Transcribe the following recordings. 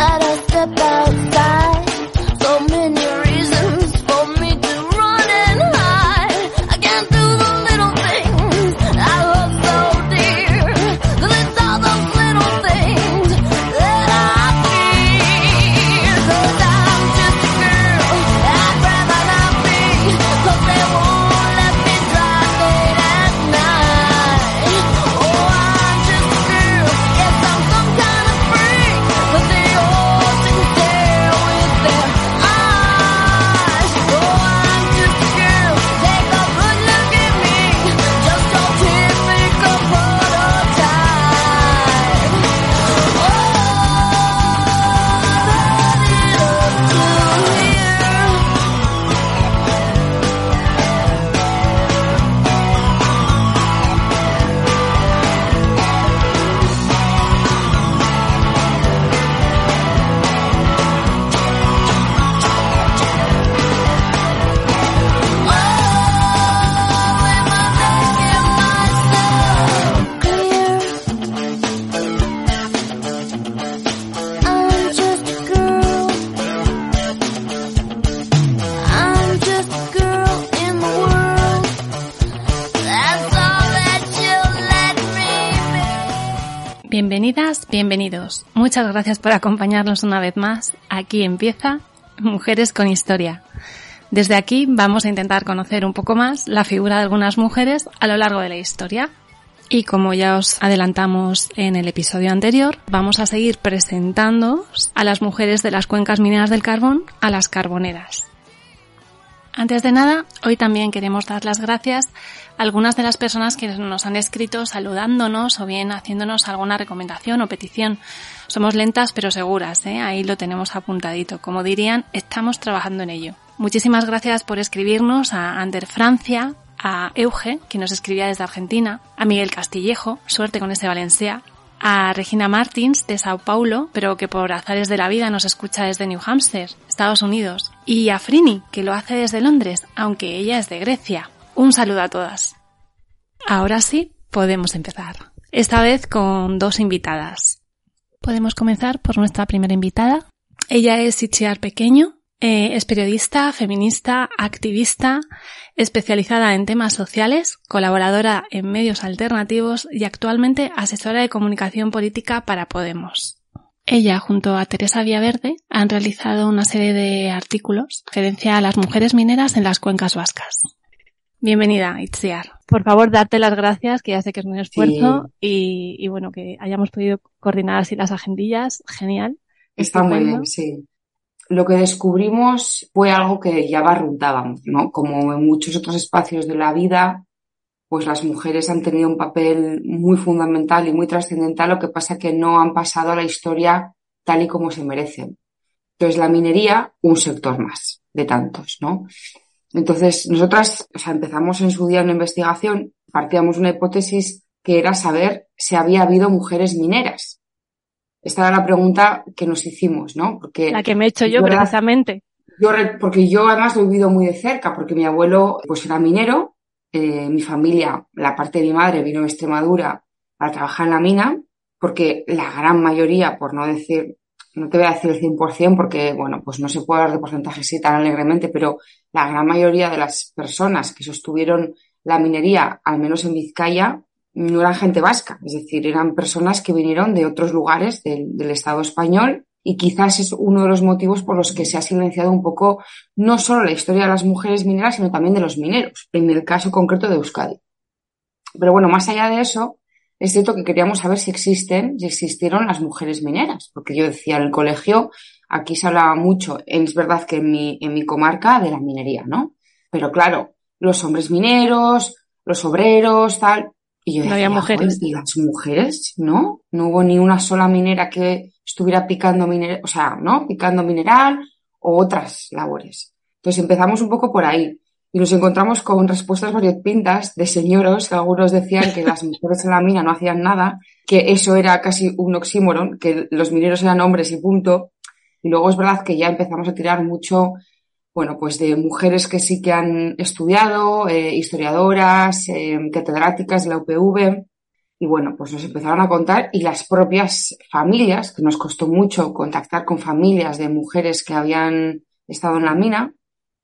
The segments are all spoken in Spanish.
That I step outside, bienvenidos. Muchas gracias por acompañarnos una vez más. Aquí empieza Mujeres con Historia. Desde aquí vamos a intentar conocer un poco más la figura de algunas mujeres a lo largo de la historia. Y como ya os adelantamos en el episodio anterior, vamos a seguir presentando a las mujeres de las cuencas mineras del carbón, a las carboneras. Antes de nada, hoy también queremos dar las gracias a algunas de las personas que nos han escrito saludándonos o bien haciéndonos alguna recomendación o petición. Somos lentas pero seguras, ¿eh? ahí lo tenemos apuntadito. Como dirían, estamos trabajando en ello. Muchísimas gracias por escribirnos a Ander Francia, a Euge, que nos escribía desde Argentina, a Miguel Castillejo, suerte con ese Valencia, a Regina Martins de Sao Paulo, pero que por azares de la vida nos escucha desde New Hampshire, Estados Unidos, y a Frini, que lo hace desde Londres, aunque ella es de Grecia. Un saludo a todas. Ahora sí, podemos empezar. Esta vez con dos invitadas. Podemos comenzar por nuestra primera invitada. Ella es Itziar Pequeño, eh, es periodista, feminista, activista, especializada en temas sociales, colaboradora en medios alternativos y actualmente asesora de comunicación política para Podemos. Ella, junto a Teresa Villaverde, han realizado una serie de artículos referencia a las mujeres mineras en las cuencas vascas. Bienvenida, Itziar. Por favor, darte las gracias, que ya sé que es un esfuerzo y, y bueno, que hayamos podido coordinar así las agendillas. Genial. Está muy bien, sí. Lo que descubrimos fue algo que ya barruntábamos, ¿no? Como en muchos otros espacios de la vida, pues las mujeres han tenido un papel muy fundamental y muy trascendental, lo que pasa que no han pasado a la historia tal y como se merecen. Entonces, la minería, un sector más de tantos, ¿no? Entonces, nosotras, o sea, empezamos en su día una investigación, partíamos una hipótesis que era saber si había habido mujeres mineras. Esta era la pregunta que nos hicimos, ¿no? Porque La que me he hecho yo precisamente. yo, porque yo además lo he vivido muy de cerca, porque mi abuelo pues era minero, eh, mi familia, la parte de mi madre vino de Extremadura para trabajar en la mina, porque la gran mayoría, por no decir, no te voy a decir el 100% porque, bueno, pues no se puede hablar de porcentajes así tan alegremente, pero la gran mayoría de las personas que sostuvieron la minería, al menos en Vizcaya, no eran gente vasca, es decir, eran personas que vinieron de otros lugares del, del Estado español y quizás es uno de los motivos por los que se ha silenciado un poco no solo la historia de las mujeres mineras, sino también de los mineros, en el caso concreto de Euskadi. Pero bueno, más allá de eso, es cierto que queríamos saber si existen, si existieron las mujeres mineras, porque yo decía en el colegio, aquí se hablaba mucho, es verdad que en mi, en mi comarca, de la minería, ¿no? Pero claro, los hombres mineros, los obreros, tal, Y yo No había decía, mujeres. "Joder, ¿Y las mujeres? ¿No? No hubo ni una sola minera que estuviera picando mineral, o sea, ¿no? Picando mineral o otras labores. Entonces empezamos un poco por ahí. Y nos encontramos con respuestas variopintas de señoros que algunos decían que las mujeres en la mina no hacían nada, que eso era casi un oxímoron, que los mineros eran hombres y punto. Y luego es verdad que ya empezamos a tirar mucho, bueno, pues de mujeres que sí que han estudiado, eh, historiadoras, eh, catedráticas de la UPV. Y bueno, pues nos empezaron a contar y las propias familias, que nos costó mucho contactar con familias de mujeres que habían estado en la mina,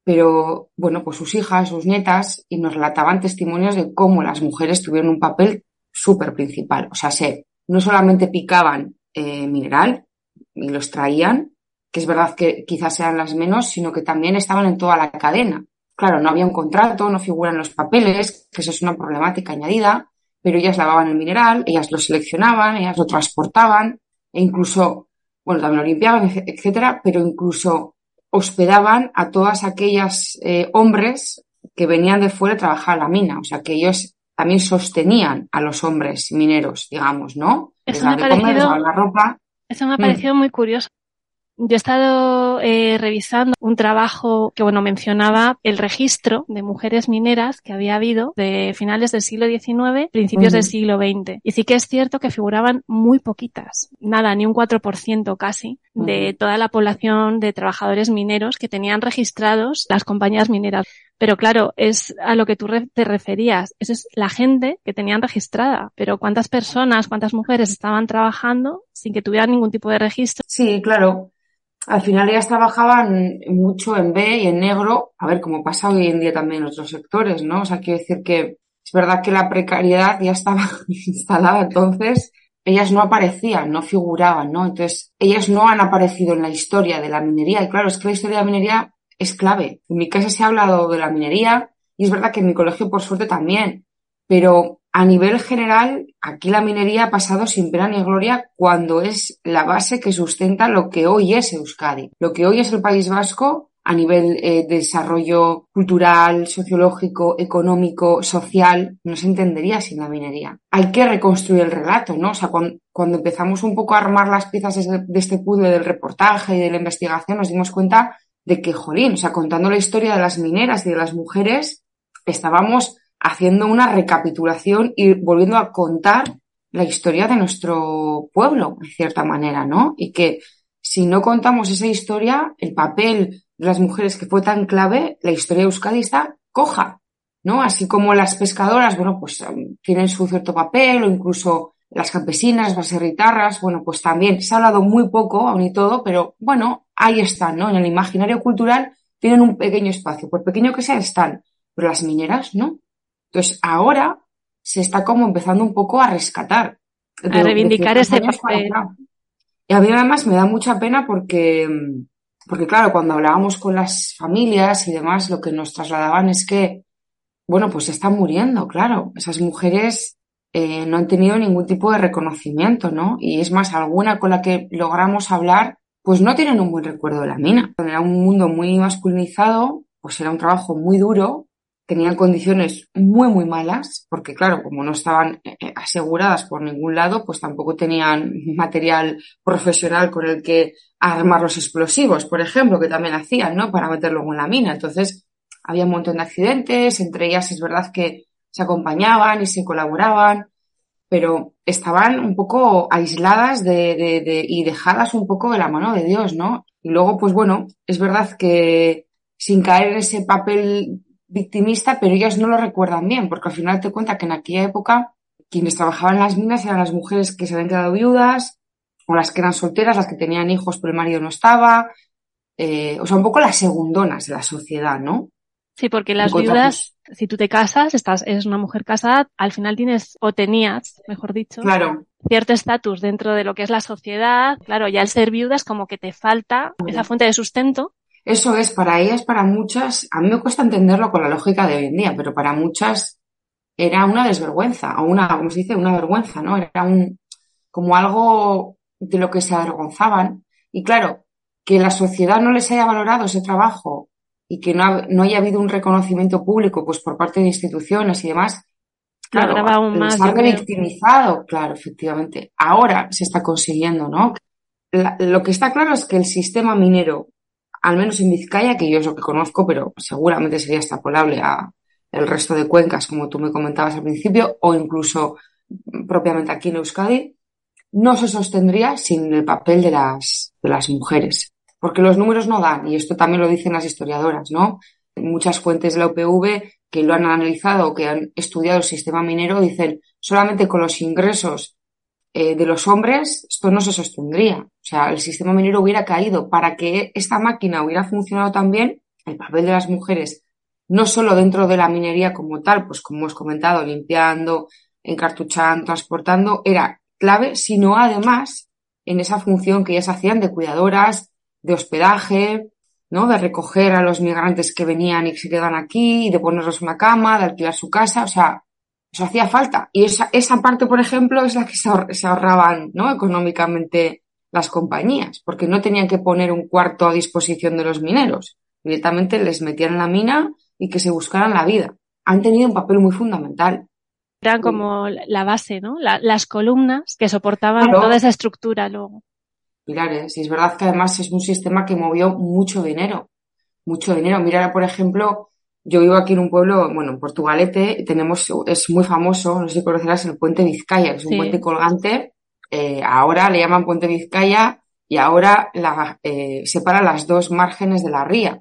pero bueno, pues sus hijas, sus nietas, y nos relataban testimonios de cómo las mujeres tuvieron un papel súper principal. O sea, se, no solamente picaban eh, mineral y los traían, que es verdad que quizás eran las menos, sino que también estaban en toda la cadena. Claro, no había un contrato, no figuran los papeles, que eso es una problemática añadida, pero ellas lavaban el mineral, ellas lo seleccionaban, ellas lo transportaban, e incluso, bueno, también lo limpiaban, etcétera, pero incluso hospedaban a todas aquellas eh, hombres que venían de fuera a trabajar a la mina. O sea, que ellos también sostenían a los hombres mineros, digamos, ¿no? Eso Les me ha comer, les parecido- la ropa. Eso me ha Mm. parecido muy curioso. Yo he estado eh, revisando un trabajo que, bueno, mencionaba el registro de mujeres mineras que había habido de finales del siglo XIX, principios del siglo XX. Y sí que es cierto que figuraban muy poquitas, nada, ni un 4% casi, de toda la población de trabajadores mineros que tenían registrados las compañías mineras. Pero claro, es a lo que tú te referías. Esa es la gente que tenían registrada. Pero ¿cuántas personas, cuántas mujeres estaban trabajando sin que tuvieran ningún tipo de registro? Sí, claro. Al final ellas trabajaban mucho en B y en negro, a ver, como pasa hoy en día también en otros sectores, ¿no? O sea, quiero decir que es verdad que la precariedad ya estaba instalada, entonces ellas no aparecían, no figuraban, ¿no? Entonces, ellas no han aparecido en la historia de la minería. Y claro, es que la historia de la minería es clave. En mi casa se ha hablado de la minería y es verdad que en mi colegio, por suerte, también. Pero a nivel general, aquí la minería ha pasado sin pena ni gloria cuando es la base que sustenta lo que hoy es Euskadi. Lo que hoy es el País Vasco a nivel eh, de desarrollo cultural, sociológico, económico, social, no se entendería sin la minería. Hay que reconstruir el relato, ¿no? O sea, cuando, empezamos un poco a armar las piezas de, este- de este puzzle del reportaje y de la investigación, nos dimos cuenta de que, jolín, o sea, contando la historia de las mineras y de las mujeres, estábamos haciendo una recapitulación y volviendo a contar la historia de nuestro pueblo, en cierta manera, ¿no? Y que si no contamos esa historia, el papel de las mujeres que fue tan clave, la historia Euskadi está coja, ¿no? Así como las pescadoras, bueno, pues um, tienen su cierto papel, o incluso las campesinas, las herritarras, bueno, pues también se ha hablado muy poco, aún y todo, pero bueno, ahí están, ¿no? En el imaginario cultural tienen un pequeño espacio, por pequeño que sea, están, pero las mineras, ¿no? Entonces, ahora se está como empezando un poco a rescatar. A reivindicar ese papel. Y a mí además me da mucha pena porque, porque claro, cuando hablábamos con las familias y demás, lo que nos trasladaban es que, bueno, pues están muriendo, claro. Esas mujeres eh, no han tenido ningún tipo de reconocimiento, ¿no? Y es más, alguna con la que logramos hablar, pues no tienen un buen recuerdo de la mina. Era un mundo muy masculinizado, pues era un trabajo muy duro, tenían condiciones muy, muy malas, porque claro, como no estaban eh, eh, aseguradas por ningún lado, pues tampoco tenían material profesional con el que armar los explosivos, por ejemplo, que también hacían, ¿no? Para meterlo en la mina. Entonces, había un montón de accidentes, entre ellas es verdad que se acompañaban y se colaboraban, pero estaban un poco aisladas de, de, de, y dejadas un poco de la mano de Dios, ¿no? Y luego, pues bueno, es verdad que sin caer en ese papel victimista, pero ellas no lo recuerdan bien, porque al final te cuenta que en aquella época quienes trabajaban en las minas eran las mujeres que se habían quedado viudas, o las que eran solteras, las que tenían hijos pero el marido no estaba, eh, o sea, un poco las segundonas de la sociedad, ¿no? Sí, porque las viudas, si tú te casas, estás, eres una mujer casada, al final tienes, o tenías, mejor dicho, Claro, cierto estatus dentro de lo que es la sociedad. Claro, ya al ser viuda es como que te falta esa fuente de sustento. Eso es, para ellas, para muchas, a mí me cuesta entenderlo con la lógica de hoy en día, pero para muchas era una desvergüenza, o una, como se dice, una vergüenza, ¿no? Era un, como algo de lo que se avergonzaban. Y claro, que la sociedad no les haya valorado ese trabajo y que no, ha- no haya habido un reconocimiento público, pues por parte de instituciones y demás, Claro, aún más. revictimizado, claro, efectivamente. Ahora se está consiguiendo, ¿no? La- lo que está claro es que el sistema minero, al menos en Vizcaya, que yo es lo que conozco, pero seguramente sería extrapolable a el resto de cuencas, como tú me comentabas al principio, o incluso mm, propiamente aquí en Euskadi, no se sostendría sin el papel de las, de las mujeres. Porque los números no dan, y esto también lo dicen las historiadoras, ¿no? Muchas fuentes de la UPV que lo han analizado, que han estudiado el sistema minero, dicen solamente con los ingresos eh, de los hombres esto no se sostendría. O sea, el sistema minero hubiera caído. Para que esta máquina hubiera funcionado también, el papel de las mujeres, no solo dentro de la minería como tal, pues como hemos comentado, limpiando, encartuchando, transportando, era clave, sino además en esa función que ellas hacían de cuidadoras, de hospedaje, ¿no? De recoger a los migrantes que venían y que se quedan aquí, de ponerlos una cama, de alquilar su casa, o sea, eso hacía falta. Y esa, esa parte, por ejemplo, es la que se, ahor- se ahorraban, ¿no? Económicamente las compañías, porque no tenían que poner un cuarto a disposición de los mineros. Directamente les metían en la mina y que se buscaran la vida. Han tenido un papel muy fundamental. Eran como la base, ¿no? La- las columnas que soportaban Claro. toda esa estructura luego. pilares. Y es verdad que además es un sistema que movió mucho dinero, mucho dinero. Mira, por ejemplo, yo vivo aquí en un pueblo, bueno, en Portugalete, tenemos, es muy famoso, no sé si conocerás el puente Vizcaya, que es un Sí. puente colgante. eh, ahora le llaman puente Vizcaya y ahora la, eh, separa las dos márgenes de la ría.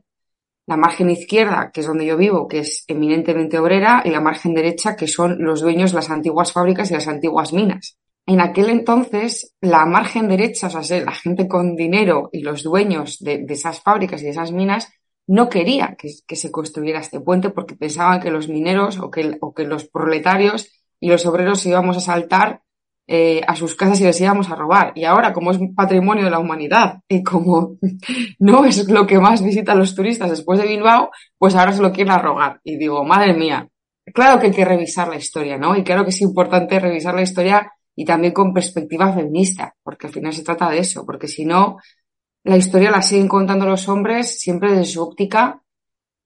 La margen izquierda, que es donde yo vivo, que es eminentemente obrera, y la margen derecha, que son los dueños de las antiguas fábricas y las antiguas minas. En aquel entonces, la margen derecha, o sea, la gente con dinero y los dueños de, de esas fábricas y de esas minas, no quería que, se construyera este puente porque pensaban que los mineros o que, o que los proletarios y los obreros íbamos a saltar eh, a sus casas y les íbamos a robar. Y ahora, como es patrimonio de la humanidad y como no es lo que más visitan los turistas después de Bilbao, pues ahora se lo quieren arrogar. Y digo, madre mía, claro que hay que revisar la historia, ¿no? Y claro que es importante revisar la historia y también con perspectiva feminista, porque al final se trata de eso, porque si no, la historia la siguen contando los hombres siempre desde su óptica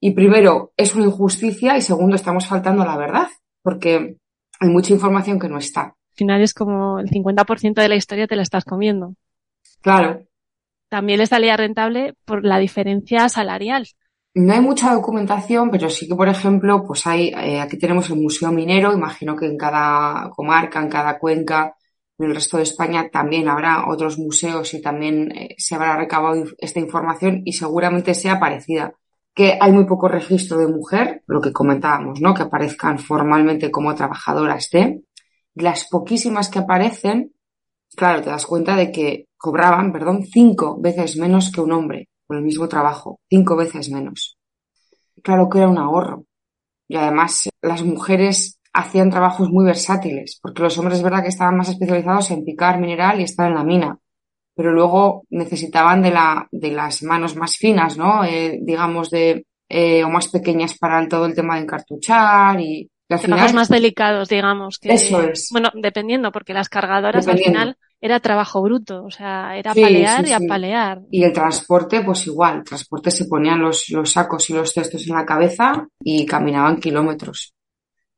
y primero es una injusticia y segundo estamos faltando a la verdad, porque hay mucha información que no está. Al final es como el 50% de la historia te la estás comiendo. Claro, También les salía rentable por la diferencia salarial. No hay mucha documentación, pero sí que, por ejemplo, pues hay, eh, aquí tenemos el Museo Minero, imagino que en cada comarca, en cada cuenca, en el resto de España también habrá otros museos y también eh, se habrá recabado esta información y seguramente sea parecida. Que hay muy poco registro de mujer, lo que comentábamos, ¿no? Que aparezcan formalmente como trabajadoras de. Las poquísimas que aparecen, claro, te das cuenta de que cobraban, perdón, cinco veces menos que un hombre por el mismo trabajo, cinco veces menos. Claro que era un ahorro. Y además las mujeres hacían trabajos muy versátiles, porque los hombres es verdad que estaban más especializados en picar mineral y estar en la mina, pero luego necesitaban de la, de las manos más finas, ¿no? Eh, digamos de, eh, o más pequeñas para el- todo el tema de encartuchar y, y al Trabajos final, más delicados, digamos. Que, Eso es. Bueno, dependiendo, porque las cargadoras al final era trabajo bruto. O sea, era Sí, palear sí, y apalear. Y el transporte, pues igual, el transporte se ponían los, los sacos y los cestos en la cabeza y caminaban kilómetros.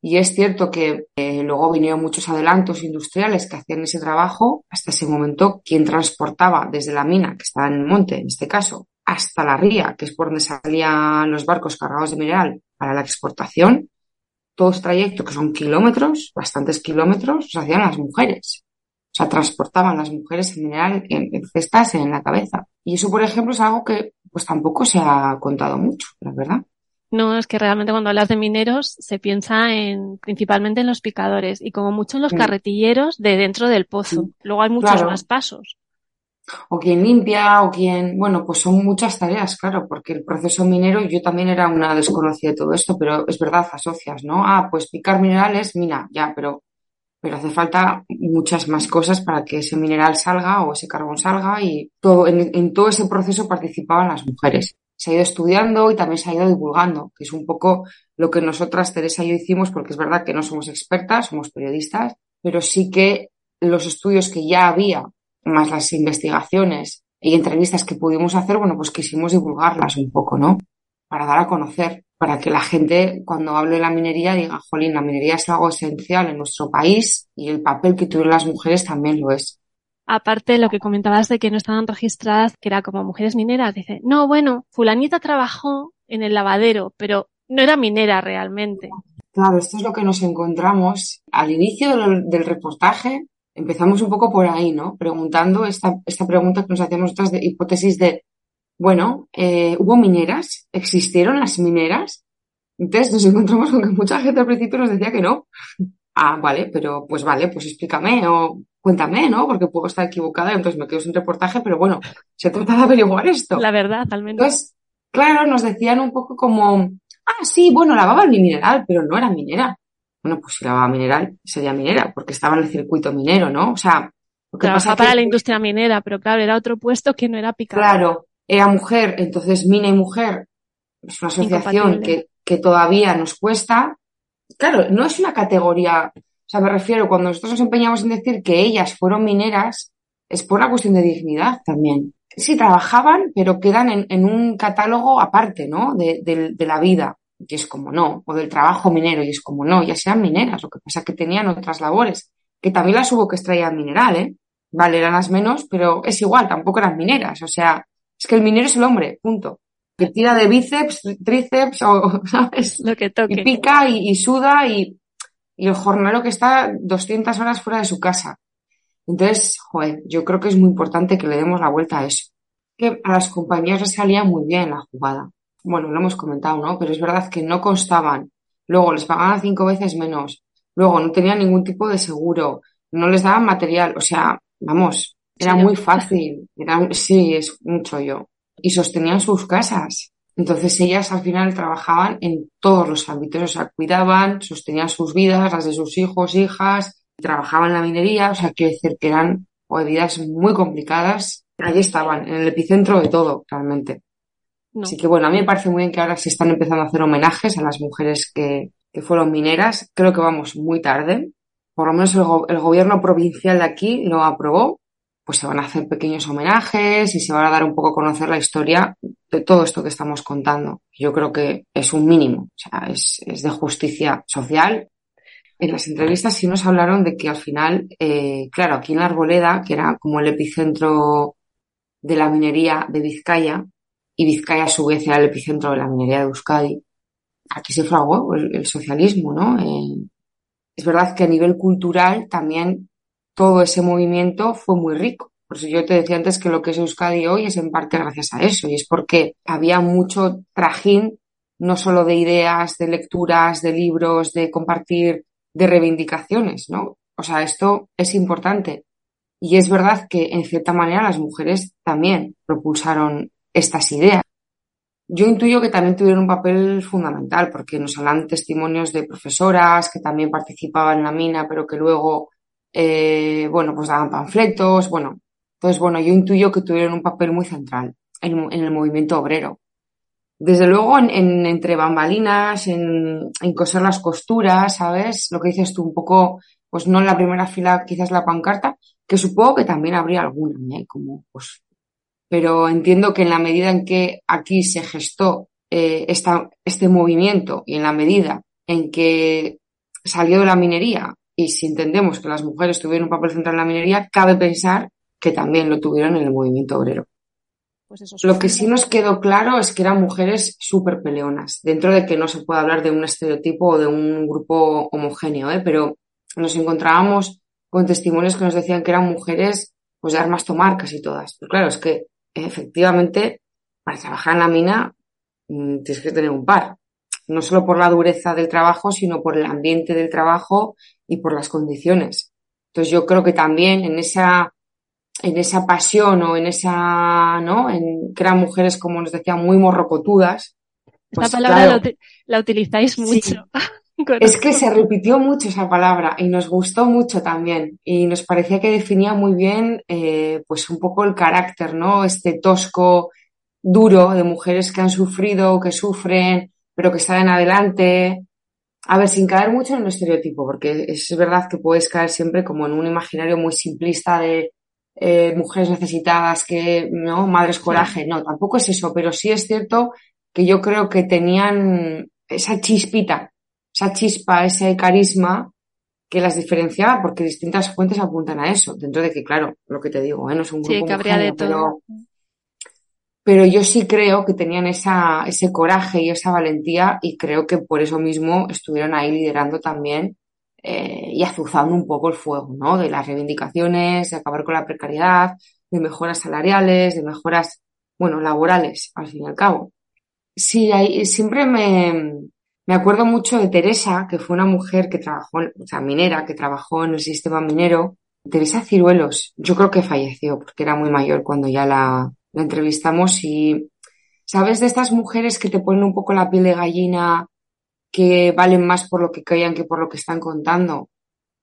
Y es cierto que eh, luego vinieron muchos adelantos industriales que hacían ese trabajo. Hasta ese momento, quien transportaba desde la mina, que estaba en el monte, en este caso, hasta la ría, que es por donde salían los barcos cargados de mineral para la exportación, todo ese trayecto, que son kilómetros, bastantes kilómetros, los hacían las mujeres. O sea, transportaban las mujeres el mineral en, en cestas en la cabeza. Y eso, por ejemplo, es algo que pues tampoco se ha contado mucho, la verdad. No, es que realmente cuando hablas de mineros se piensa en principalmente en los picadores y como mucho en los carretilleros de dentro del pozo. Luego hay muchos Claro. más pasos. O quien limpia, o quien, bueno, pues son muchas tareas, claro, porque el proceso minero, yo también era una desconocida de todo esto, pero es verdad, asocias, ¿no? Ah, pues picar minerales, mina, ya, pero, pero hace falta muchas más cosas para que ese mineral salga o ese carbón salga y todo, en, en todo ese proceso participaban las mujeres. Se ha ido estudiando y también se ha ido divulgando, que es un poco lo que nosotras, Teresa y yo hicimos, porque es verdad que no somos expertas, somos periodistas, pero sí que los estudios que ya había más las investigaciones y entrevistas que pudimos hacer, bueno, pues quisimos divulgarlas un poco, ¿no? Para dar a conocer, para que la gente, cuando hable de la minería, diga, jolín, la minería es algo esencial en nuestro país y el papel que tuvieron las mujeres también lo es. Aparte, lo que comentabas de que no estaban registradas, que era como mujeres mineras, dice, no, bueno, fulanita trabajó en el lavadero, pero no era minera realmente. Claro, esto es lo que nos encontramos al inicio del, reportaje. Empezamos un poco por ahí, ¿no? Preguntando esta, esta pregunta que nos hacíamos nosotras de hipótesis de, bueno, eh, ¿hubo mineras? ¿Existieron las mineras? Entonces nos encontramos con que mucha gente al principio nos decía que no. Ah, vale, pero pues vale, pues explícame o cuéntame, ¿no? Porque puedo estar equivocada y entonces me quedo sin reportaje, pero bueno, se trata de averiguar esto. La verdad, al menos. Entonces, claro, nos decían un poco como, ah, sí, bueno, lavaba el mineral, pero no era minera. Bueno, pues si lavaba mineral, sería minera, porque estaba en el circuito minero, ¿no? O sea, lo que Trabajaba pasa para que- la industria minera, pero claro, era otro puesto que no era picado. Claro, era mujer, entonces Mina y Mujer es una asociación que, que todavía nos cuesta. Claro, no es una categoría, sea, me refiero, cuando nosotros nos empeñamos en decir que ellas fueron mineras, es por una cuestión de dignidad también. Sí, trabajaban, pero quedan en, en un catálogo aparte, ¿no? De, de- de la vida, y es como no, o del trabajo minero, y es como no, ya sean mineras, lo que pasa es que tenían otras labores, que también las hubo que extraían mineral, ¿eh? Vale, eran las menos, pero es igual, tampoco eran mineras, o sea, es que el minero es el hombre, punto. Que tira de bíceps, tríceps, o, ¿sabes? Lo que Y toque. pica y, y suda y, y el jornalero que está 200 horas fuera de su casa. Entonces, joder, yo creo que es muy importante que le demos la vuelta a eso. Que a las compañías les salía muy bien la jugada. Bueno, lo hemos comentado, ¿no? Pero es verdad que no constaban. Luego les pagaban cinco veces menos. Luego no tenían ningún tipo de seguro. No les daban material. O sea, vamos, era muy fácil. Era, sí, es un chollo. Y sostenían sus casas. Entonces ellas al final trabajaban en todos los ámbitos, o sea, cuidaban, sostenían sus vidas, las de sus hijos, hijas, trabajaban en la minería, o sea, quiero decir que eran o vidas muy complicadas. Allí estaban, en el epicentro de todo, realmente. No. Así que bueno, a mí me parece muy bien que ahora se están empezando a hacer homenajes a las mujeres que, que fueron mineras. Creo que vamos muy tarde. Por lo menos el, go- el gobierno provincial de aquí lo aprobó. Pues se van a hacer pequeños homenajes y se van a dar un poco a conocer la historia de todo esto que estamos contando. Yo creo que es un mínimo, o sea, es, es de justicia social. En las entrevistas sí nos hablaron de que al final, eh, claro, aquí en Arboleda, que era como el epicentro de la minería de Vizcaya, y Vizcaya a su vez era el epicentro de la minería de Euskadi, aquí se fraguó el, el socialismo, ¿no? Eh, es verdad que a nivel cultural también todo ese movimiento fue muy rico. Por eso yo te decía antes que lo que es Euskadi hoy es en parte gracias a eso, y es porque había mucho trajín, no solo de ideas, de lecturas, de libros, de compartir, de reivindicaciones, ¿no? O sea, esto es importante. Y es verdad que, en cierta manera, las mujeres también propulsaron estas ideas. Yo intuyo que también tuvieron un papel fundamental, porque nos hablan testimonios de profesoras que también participaban en la mina, pero que luego, eh, bueno, pues daban panfletos, bueno. Entonces, bueno, yo intuyo que tuvieron un papel muy central en, en el movimiento obrero. Desde luego, en, en- entre bambalinas, en, en coser las costuras, ¿sabes? Lo que dices tú, un poco, pues no en la primera fila, quizás la pancarta, que supongo que también habría alguna, ¿eh? Como, pues, pero entiendo que en la medida en que aquí se gestó eh, esta, este movimiento y en la medida en que salió de la minería y si entendemos que las mujeres tuvieron un papel central en la minería, cabe pensar que también lo tuvieron en el movimiento obrero. Pues eso, Lo que sí nos quedó claro es que eran mujeres súper peleonas, dentro de que no se puede hablar de un estereotipo o de un grupo homogéneo, ¿eh? pero nos encontrábamos con testimonios que nos decían que eran mujeres pues de armas tomar casi todas. Pero claro, es que efectivamente para trabajar en la mina mm, tienes que tener un par, no solo por la dureza del trabajo, sino por el ambiente del trabajo y por las condiciones. Entonces yo creo que también en esa en esa pasión o en esa, ¿no? En que eran mujeres, como nos decían, muy morrocotudas. Esta Pues, palabra claro, la, uti- la utilizáis Sí. mucho. es que se repitió mucho esa palabra y nos gustó mucho también y nos parecía que definía muy bien, eh, pues un poco el carácter, ¿no? Este tosco, duro de mujeres que han sufrido, que sufren, pero que salen adelante. A ver, sin caer mucho en el estereotipo, porque es verdad que puedes caer siempre como en un imaginario muy simplista de eh, mujeres necesitadas que, ¿no? Madres coraje. No, tampoco es eso, pero sí es cierto que yo creo que tenían esa chispita, esa chispa, ese carisma que las diferenciaba porque distintas fuentes apuntan a eso, dentro de que, claro, lo que te digo, ¿eh? no es un grupo Sí, que habría de todo. pero, pero yo sí creo que tenían esa, ese coraje y esa valentía y creo que por eso mismo estuvieron ahí liderando también eh, y azuzando un poco el fuego, ¿no? De las reivindicaciones, de acabar con la precariedad, de mejoras salariales, de mejoras, bueno, laborales, al fin y al cabo. Sí, ahí, siempre me, me acuerdo mucho de Teresa, que fue una mujer que trabajó, o sea, minera, que trabajó en el sistema minero. Teresa Ciruelos, yo creo que falleció porque era muy mayor cuando ya la, la entrevistamos y, ¿sabes? De estas mujeres que te ponen un poco la piel de gallina, que valen más por lo que callan que por lo que están contando,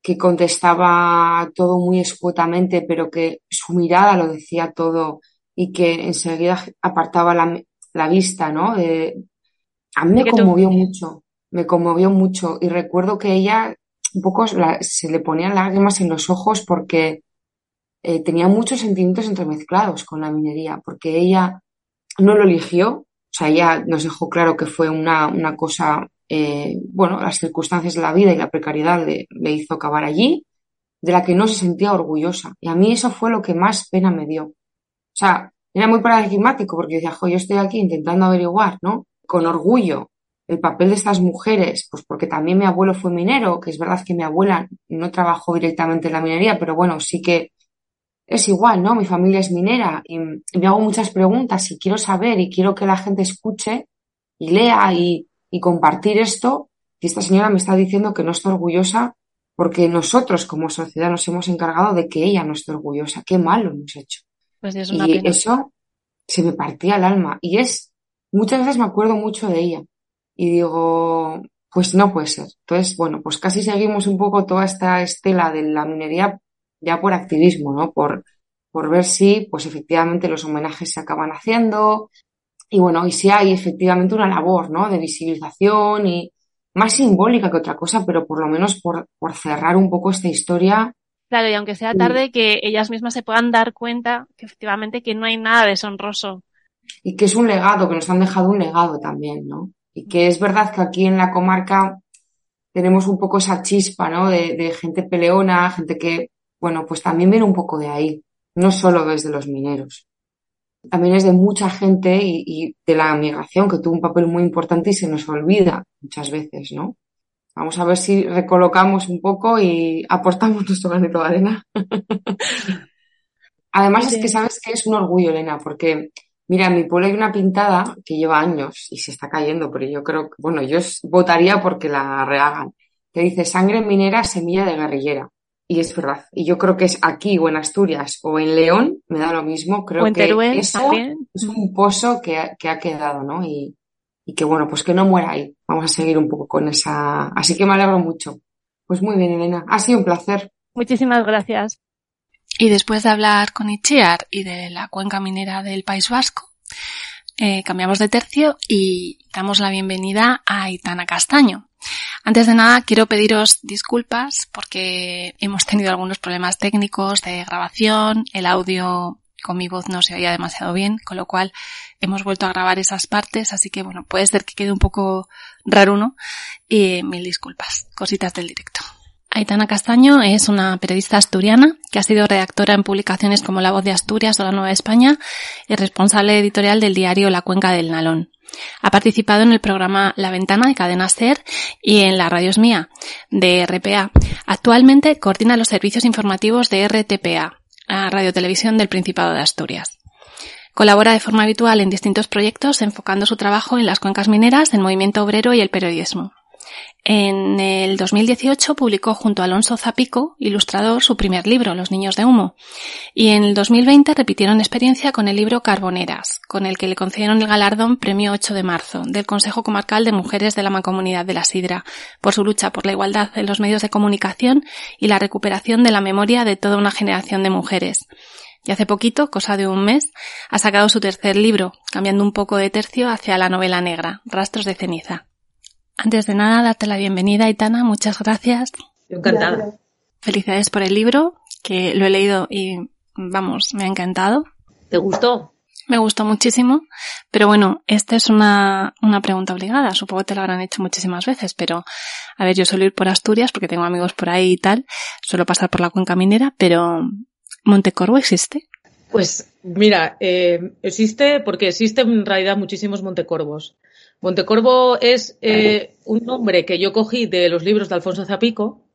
que contestaba todo muy escuetamente, pero que su mirada lo decía todo y que enseguida apartaba la, la vista, ¿no? Eh, a mí me conmovió mucho, me conmovió mucho y recuerdo que ella un poco la- se le ponían lágrimas en los ojos porque eh, tenía muchos sentimientos entremezclados con la minería, porque ella no lo eligió, o sea, ella nos dejó claro que fue una, una cosa, eh, bueno, las circunstancias de la vida y la precariedad le, hizo acabar allí, de la que no se sentía orgullosa. Y a mí eso fue lo que más pena me dio. O sea, era muy paradigmático porque decía, jo, yo estoy aquí intentando averiguar, ¿no? Con orgullo el papel de estas mujeres, pues porque también mi abuelo fue minero, que es verdad que mi abuela no trabajó directamente en la minería, pero bueno, sí que es igual, ¿no? Mi familia es minera y, y me hago muchas preguntas y quiero saber y quiero que la gente escuche y lea y, y compartir esto. Y esta señora me está diciendo que no está orgullosa porque nosotros como sociedad nos hemos encargado de que ella no esté orgullosa. Qué malo hemos hecho. Pues es una Y pena. eso se me partía el alma. Y es, muchas veces me acuerdo mucho de ella. Y digo, pues no puede ser. Entonces, bueno, pues casi seguimos un poco toda esta estela de la minería ya por activismo, ¿no? Por, por ver si, pues efectivamente los homenajes se acaban haciendo. Y bueno, y si hay efectivamente una labor, ¿no? De visibilización y más simbólica que otra cosa, pero por lo menos por, por cerrar un poco esta historia Claro, y aunque sea tarde, que ellas mismas se puedan dar cuenta que efectivamente que no hay nada deshonroso. y que es un legado, que nos han dejado un legado también, ¿no? Y que es verdad que aquí en la comarca tenemos un poco esa chispa, ¿no? De, de gente peleona, gente que, bueno, pues también viene un poco de ahí, no solo desde los mineros. También es de mucha gente y, y de la migración, que tuvo un papel muy importante y se nos olvida muchas veces, ¿no? Vamos a ver si recolocamos un poco y aportamos nuestro granito de arena. Además es que sabes que es un orgullo, Elena, porque mira, en mi pueblo hay una pintada que lleva años y se está cayendo, pero yo creo que, bueno, yo votaría porque la rehagan, que dice sangre minera, semilla de guerrillera. Y es verdad. Y yo creo que es aquí o en Asturias o en León, me da lo mismo. Creo o en que Teruel eso también. es un pozo que ha, que ha quedado, ¿no? Y, y que bueno, pues que no muera ahí. Vamos a seguir un poco con esa. Así que me alegro mucho. Pues muy bien, Elena. Ha sido un placer. Muchísimas gracias. Y después de hablar con Itziar y de la cuenca minera del País Vasco, eh, cambiamos de tercio y damos la bienvenida a Aitana Castaño. Antes de nada, quiero pediros disculpas porque hemos tenido algunos problemas técnicos de grabación, el audio con mi voz no se oía demasiado bien, con lo cual hemos vuelto a grabar esas partes, así que bueno, puede ser que quede un poco raruno y mil disculpas, cositas del directo. Aitana Castaño es una periodista asturiana que ha sido redactora en publicaciones como La Voz de Asturias o La Nueva España y responsable editorial del diario La Cuenca del Nalón. Ha participado en el programa La Ventana de Cadena Ser y en La Radios Mía de RPA. Actualmente coordina los servicios informativos de RTPA, la radiotelevisión del Principado de Asturias. Colabora de forma habitual en distintos proyectos enfocando su trabajo en las cuencas mineras, el movimiento obrero y el periodismo. En el 2018 publicó junto a Alonso Zapico, ilustrador, su primer libro, Los niños de humo. Y en el 2020 repitieron experiencia con el libro Carboneras, con el que le concedieron el galardón Premio 8 de marzo del Consejo Comarcal de Mujeres de la Mancomunidad de la Sidra, por su lucha por la igualdad en los medios de comunicación y la recuperación de la memoria de toda una generación de mujeres. Y hace poquito, cosa de un mes, ha sacado su tercer libro, cambiando un poco de tercio hacia la novela negra, Rastros de ceniza. Antes de nada, darte la bienvenida, Aitana. Muchas gracias. Encantada. Felicidades por el libro, que lo he leído y, vamos, me ha encantado. ¿Te gustó? Me gustó muchísimo, Pero bueno, esta es una, una pregunta obligada. Supongo que te la habrán hecho muchísimas veces, pero a ver, yo suelo ir por Asturias porque tengo amigos por ahí y tal. Suelo pasar por la cuenca minera, pero ¿Montecorvo existe? Pues mira, eh, existe porque existen en realidad muchísimos Montecorvos. Montecorvo es eh, un nombre que yo cogí de los libros de Alfonso Zapico,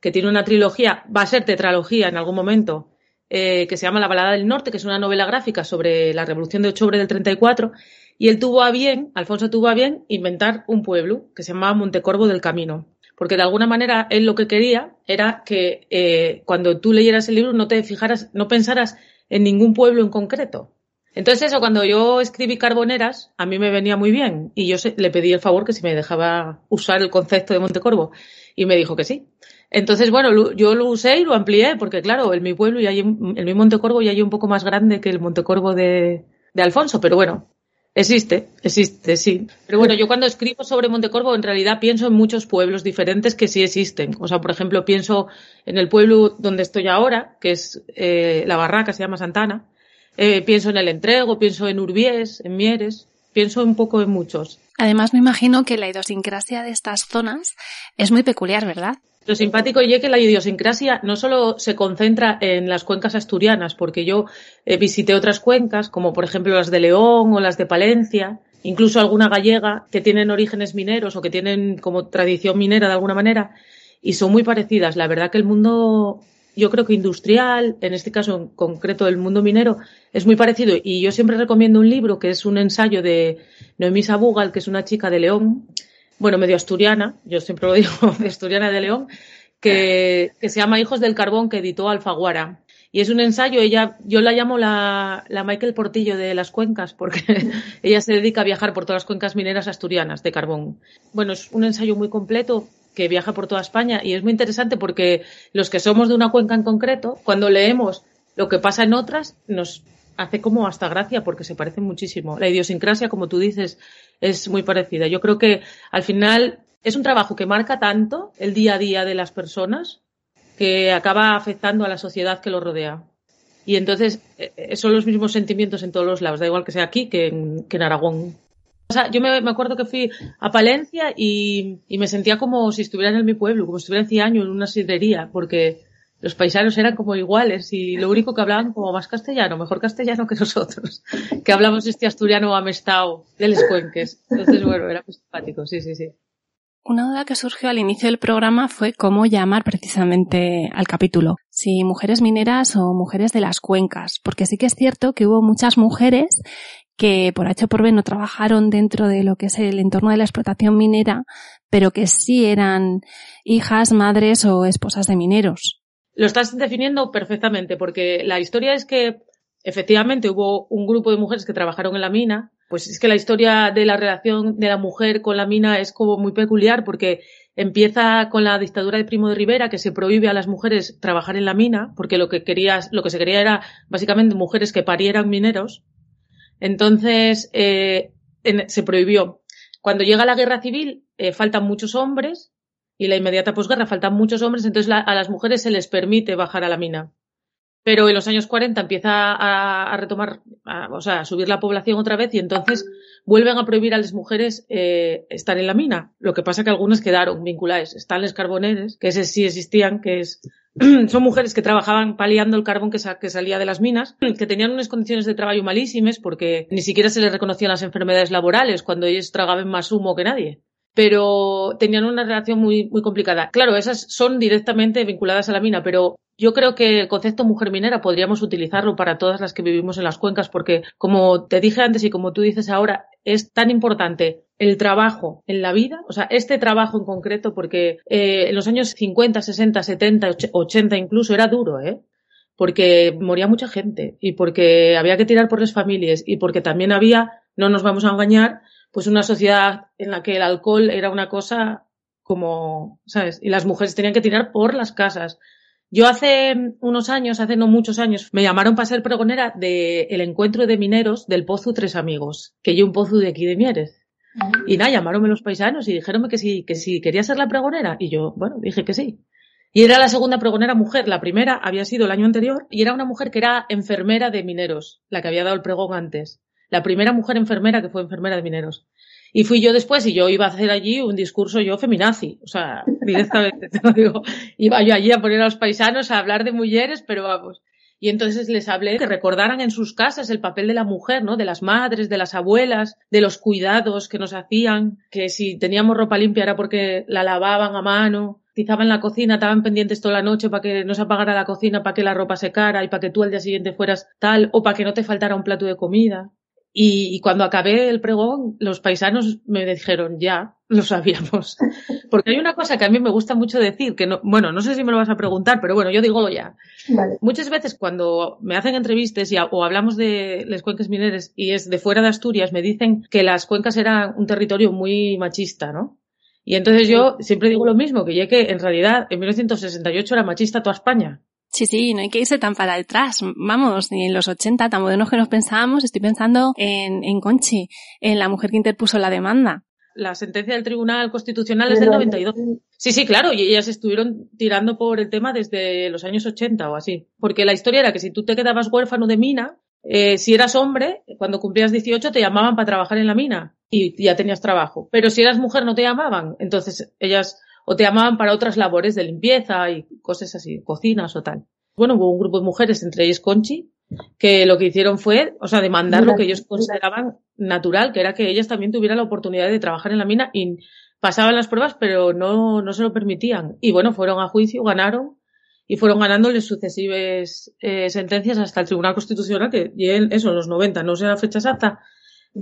que tiene una trilogía, va a ser tetralogía en algún momento, eh, que se llama La Balada del Norte, que es una novela gráfica sobre la Revolución de octubre del 34, y él tuvo a bien, Alfonso tuvo a bien, inventar un pueblo que se llamaba Montecorvo del Camino. Porque de alguna manera él lo que quería era que eh, cuando tú leyeras el libro no te fijaras, no pensaras en ningún pueblo en concreto. Entonces eso, cuando yo escribí Carboneras, a mí me venía muy bien y yo le pedí el favor que si me dejaba usar el concepto de Montecorvo y me dijo que sí. Entonces, bueno, yo lo usé y lo amplié porque claro, en mi pueblo y hay, en mi Montecorvo ya hay un poco más grande que el Montecorvo de, de Alfonso, pero bueno, Existe, existe, sí. Pero bueno, yo cuando escribo sobre Montecorvo en realidad pienso en muchos pueblos diferentes que sí existen. O sea, por ejemplo, pienso en el pueblo donde estoy ahora, que es eh, la barraca, se llama Santana. Eh, pienso en el Entrego, pienso en Urbiés, en Mieres, pienso un poco en muchos. Además, me imagino que la idiosincrasia de estas zonas es muy peculiar, ¿verdad? Lo simpático y es que la idiosincrasia no solo se concentra en las cuencas asturianas, porque yo eh, visité otras cuencas, como por ejemplo las de León o las de Palencia, incluso alguna gallega, que tienen orígenes mineros o que tienen como tradición minera de alguna manera, y son muy parecidas. La verdad que el mundo, yo creo que industrial, en este caso en concreto el mundo minero, es muy parecido. Y yo siempre recomiendo un libro que es un ensayo de Noemí Sabugal, que es una chica de León, bueno, medio asturiana, yo siempre lo digo, asturiana de León, que, que, se llama Hijos del Carbón, que editó Alfaguara. Y es un ensayo, ella, yo la llamo la, la Michael Portillo de las cuencas, porque ella se dedica a viajar por todas las cuencas mineras asturianas de carbón. Bueno, es un ensayo muy completo que viaja por toda España y es muy interesante porque los que somos de una cuenca en concreto, cuando leemos lo que pasa en otras, nos hace como hasta gracia porque se parecen muchísimo. La idiosincrasia, como tú dices, es muy parecida. Yo creo que al final es un trabajo que marca tanto el día a día de las personas que acaba afectando a la sociedad que lo rodea. Y entonces eh, son los mismos sentimientos en todos los lados, da igual que sea aquí que en, que en Aragón. O sea, yo me, me, acuerdo que fui a Palencia y, y, me sentía como si estuviera en mi pueblo, como si estuviera en Ciaño, en una sidrería, porque los paisanos eran como iguales y lo único que hablaban como más castellano, mejor castellano que nosotros, que hablamos este asturiano amestado de los cuenques. Entonces, bueno, era muy simpático, sí, sí, sí. Una duda que surgió al inicio del programa fue cómo llamar precisamente al capítulo, si mujeres mineras o mujeres de las cuencas, porque sí que es cierto que hubo muchas mujeres que por H por B no trabajaron dentro de lo que es el entorno de la explotación minera, pero que sí eran hijas, madres o esposas de mineros. Lo estás definiendo perfectamente, porque la historia es que efectivamente hubo un grupo de mujeres que trabajaron en la mina, pues es que la historia de la relación de la mujer con la mina es como muy peculiar porque empieza con la dictadura de Primo de Rivera que se prohíbe a las mujeres trabajar en la mina porque lo que quería, lo que se quería era básicamente mujeres que parieran mineros. Entonces eh, en, se prohibió. Cuando llega la guerra civil eh, faltan muchos hombres y la inmediata posguerra faltan muchos hombres, entonces la, a las mujeres se les permite bajar a la mina. Pero en los años 40 empieza a, retomar, o sea, a subir la población otra vez y entonces vuelven a prohibir a las mujeres eh, estar en la mina. Lo que pasa que algunas quedaron vinculadas. Están los carboneres, que ese sí existían, que es, son mujeres que trabajaban paliando el carbón que, sa, que, salía de las minas, que tenían unas condiciones de trabajo malísimas porque ni siquiera se les reconocían las enfermedades laborales cuando ellos tragaban más humo que nadie pero tenían una relación muy complicada. Claro, esas son directamente vinculadas a la mina, pero yo creo que el concepto mujer minera podríamos utilizarlo para todas las que vivimos en las cuencas, porque como te dije antes y como tú dices ahora, es tan importante el trabajo en la vida, o sea, este trabajo en concreto, porque eh, en los años 50, 60, 70, 80 incluso era duro, ¿eh? Porque moría mucha gente y porque había que tirar por las familias y porque también había, no nos vamos a engañar, pues una sociedad en la que el alcohol era una cosa como, ¿sabes? Y las mujeres tenían que tirar por las casas. Yo hace unos años, hace no muchos años, me llamaron para ser pregonera del el encuentro de mineros del Pozo Tres Amigos, que yo un pozo de aquí de Mieres. Y nada, llamaronme los paisanos y dijeronme que sí, que sí, quería ser la pregonera. Y yo, bueno, dije que sí. Y era la segunda pregonera mujer. La primera había sido el año anterior y era una mujer que era enfermera de mineros, la que había dado el pregón antes. la primera mujer enfermera que fue enfermera de mineros. Y fui yo después y yo iba a hacer allí un discurso yo feminazi, o sea, directamente te lo digo. Iba yo allí a poner a los paisanos a hablar de mujeres, pero vamos. Y entonces les hablé que recordaran en sus casas el papel de la mujer, ¿no? De las madres, de las abuelas, de los cuidados que nos hacían, que si teníamos ropa limpia era porque la lavaban a mano, tizaban la cocina, estaban pendientes toda la noche para que no se apagara la cocina, para que la ropa secara y para que tú al día siguiente fueras tal, o para que no te faltara un plato de comida. Y, cuando acabé el pregón, los paisanos me dijeron, ya, lo sabíamos. Porque hay una cosa que a mí me gusta mucho decir, que no, bueno, no sé si me lo vas a preguntar, pero bueno, yo digo ya. Muchas veces cuando me hacen entrevistas y, o hablamos de las cuencas mineras y es de fuera de Asturias, me dicen que las cuencas eran un territorio muy machista, ¿no? Y entonces yo siempre digo lo mismo, que ya que en realidad en 1968 era machista toda España. Sí, sí, no hay que irse tan para atrás. Vamos, ni en los 80, tan modernos que nos pensábamos, estoy pensando en, en Conchi, en la mujer que interpuso la demanda. La sentencia del Tribunal Constitucional es del 92. Sí, sí, claro, y ellas estuvieron tirando por el tema desde los años 80 o así. Porque la historia era que si tú te quedabas huérfano de mina, eh, si eras hombre, cuando cumplías 18 te llamaban para trabajar en la mina y ya tenías trabajo. Pero si eras mujer no te llamaban. Entonces ellas o te llamaban para otras labores de limpieza y cosas así, cocinas o tal. Bueno, hubo un grupo de mujeres, entre ellas Conchi, que lo que hicieron fue, o sea, demandar lo que ellos consideraban natural, que era que ellas también tuvieran la oportunidad de trabajar en la mina y pasaban las pruebas, pero no, no se lo permitían. Y bueno, fueron a juicio, ganaron y fueron ganándoles sucesivas eh, sentencias hasta el Tribunal Constitucional, que en eso, en los 90, no sé la fecha exacta,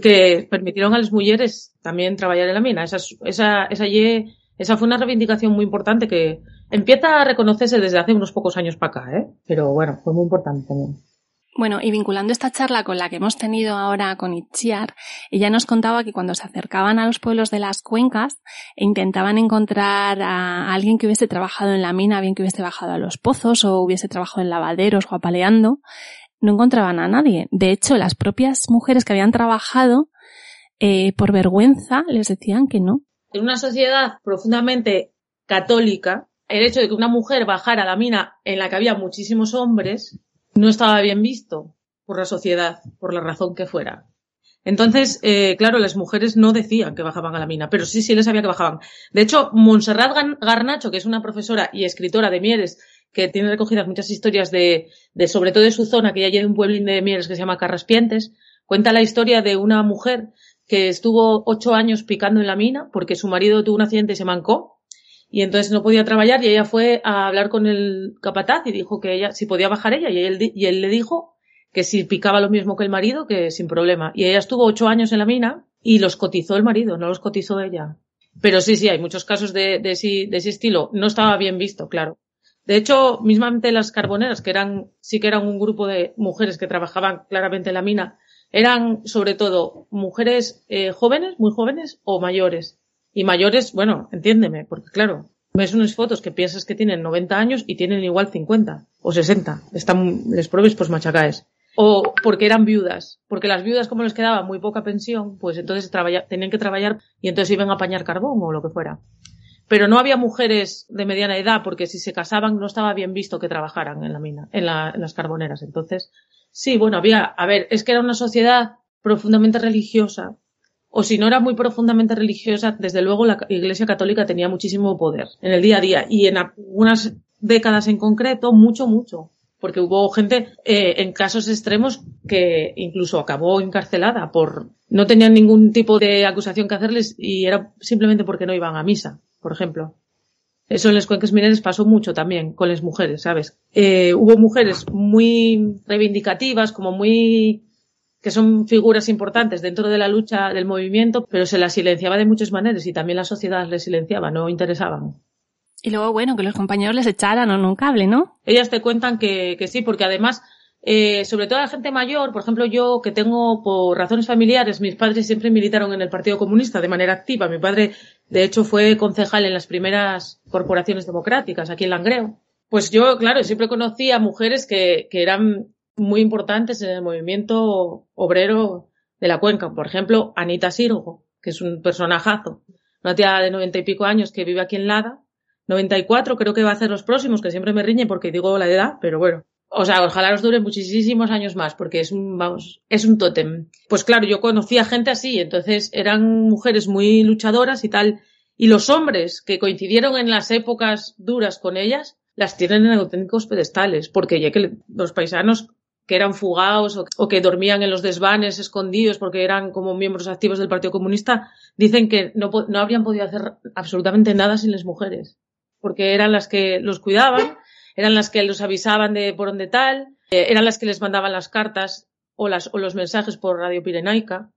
que permitieron a las mujeres también trabajar en la mina. Esa, esa, esa esa fue una reivindicación muy importante que empieza a reconocerse desde hace unos pocos años para acá, ¿eh? Pero bueno, fue muy importante también. Bueno, y vinculando esta charla con la que hemos tenido ahora con Itziar, ella nos contaba que cuando se acercaban a los pueblos de las cuencas e intentaban encontrar a alguien que hubiese trabajado en la mina, bien que hubiese bajado a los pozos o hubiese trabajado en lavaderos o apaleando, no encontraban a nadie. De hecho, las propias mujeres que habían trabajado, eh, por vergüenza, les decían que no, en una sociedad profundamente católica, el hecho de que una mujer bajara a la mina en la que había muchísimos hombres no estaba bien visto por la sociedad, por la razón que fuera. Entonces, eh, claro, las mujeres no decían que bajaban a la mina, pero sí, sí les sabía que bajaban. De hecho, Montserrat Garnacho, que es una profesora y escritora de Mieres, que tiene recogidas muchas historias de, de sobre todo de su zona, que ya hay un pueblín de Mieres que se llama Carraspientes, cuenta la historia de una mujer que estuvo ocho años picando en la mina porque su marido tuvo un accidente y se mancó. Y entonces no podía trabajar y ella fue a hablar con el capataz y dijo que ella si podía bajar ella. Y él, y él le dijo que si picaba lo mismo que el marido que sin problema. Y ella estuvo ocho años en la mina y los cotizó el marido no los cotizó ella. Pero sí sí hay muchos casos de, de, de ese estilo. No estaba bien visto claro. De hecho, mismamente las carboneras, que eran, sí que eran un grupo de mujeres que trabajaban claramente en la mina, eran sobre todo mujeres eh, jóvenes, muy jóvenes o mayores. Y mayores, bueno, entiéndeme, porque claro, ves unas fotos que piensas que tienen 90 años y tienen igual 50 o 60. Están, les probes pues machacaes. O porque eran viudas, porque las viudas como les quedaba muy poca pensión, pues entonces tenían que trabajar y entonces iban a apañar carbón o lo que fuera. Pero no había mujeres de mediana edad porque si se casaban no estaba bien visto que trabajaran en la mina, en, en las carboneras. Entonces Sí, bueno, había, a ver, es que era una sociedad profundamente religiosa, o si no era muy profundamente religiosa, desde luego la Iglesia Católica tenía muchísimo poder en el día a día y en algunas décadas en concreto, mucho, mucho. Porque hubo gente eh, en casos extremos que incluso acabó encarcelada por no tenían ningún tipo de acusación que hacerles y era simplemente porque no iban a misa, por ejemplo. Eso en las cuencas mineras pasó mucho también con las mujeres, ¿sabes? Eh, hubo mujeres muy reivindicativas, como muy que son figuras importantes dentro de la lucha del movimiento, pero se las silenciaba de muchas maneras y también la sociedad les silenciaba, no interesaban. Y luego, bueno, que los compañeros les echaran o un cable, ¿no? Ellas te cuentan que, que sí, porque además eh, sobre todo la gente mayor, por ejemplo, yo que tengo por razones familiares, mis padres siempre militaron en el Partido Comunista de manera activa. Mi padre, de hecho, fue concejal en las primeras corporaciones democráticas aquí en Langreo. Pues yo, claro, siempre conocí a mujeres que, que eran muy importantes en el movimiento obrero de la cuenca. Por ejemplo, Anita Sirgo, que es un personajazo, una tía de noventa y pico años que vive aquí en Lada. 94 creo que va a ser los próximos, que siempre me riñe porque digo la edad, pero bueno O sea, ojalá nos dure muchísimos años más, porque es un, vamos, es un tótem. Pues claro, yo conocía gente así, entonces eran mujeres muy luchadoras y tal, y los hombres que coincidieron en las épocas duras con ellas, las tienen en auténticos pedestales, porque ya que los paisanos que eran fugados o, que dormían en los desvanes escondidos porque eran como miembros activos del Partido Comunista, dicen que no, no habrían podido hacer absolutamente nada sin las mujeres, porque eran las que los cuidaban, eran las que los avisaban de por dónde tal, eh, eran las que les mandaban las cartas o, las, o los mensajes por Radio Pirenaica.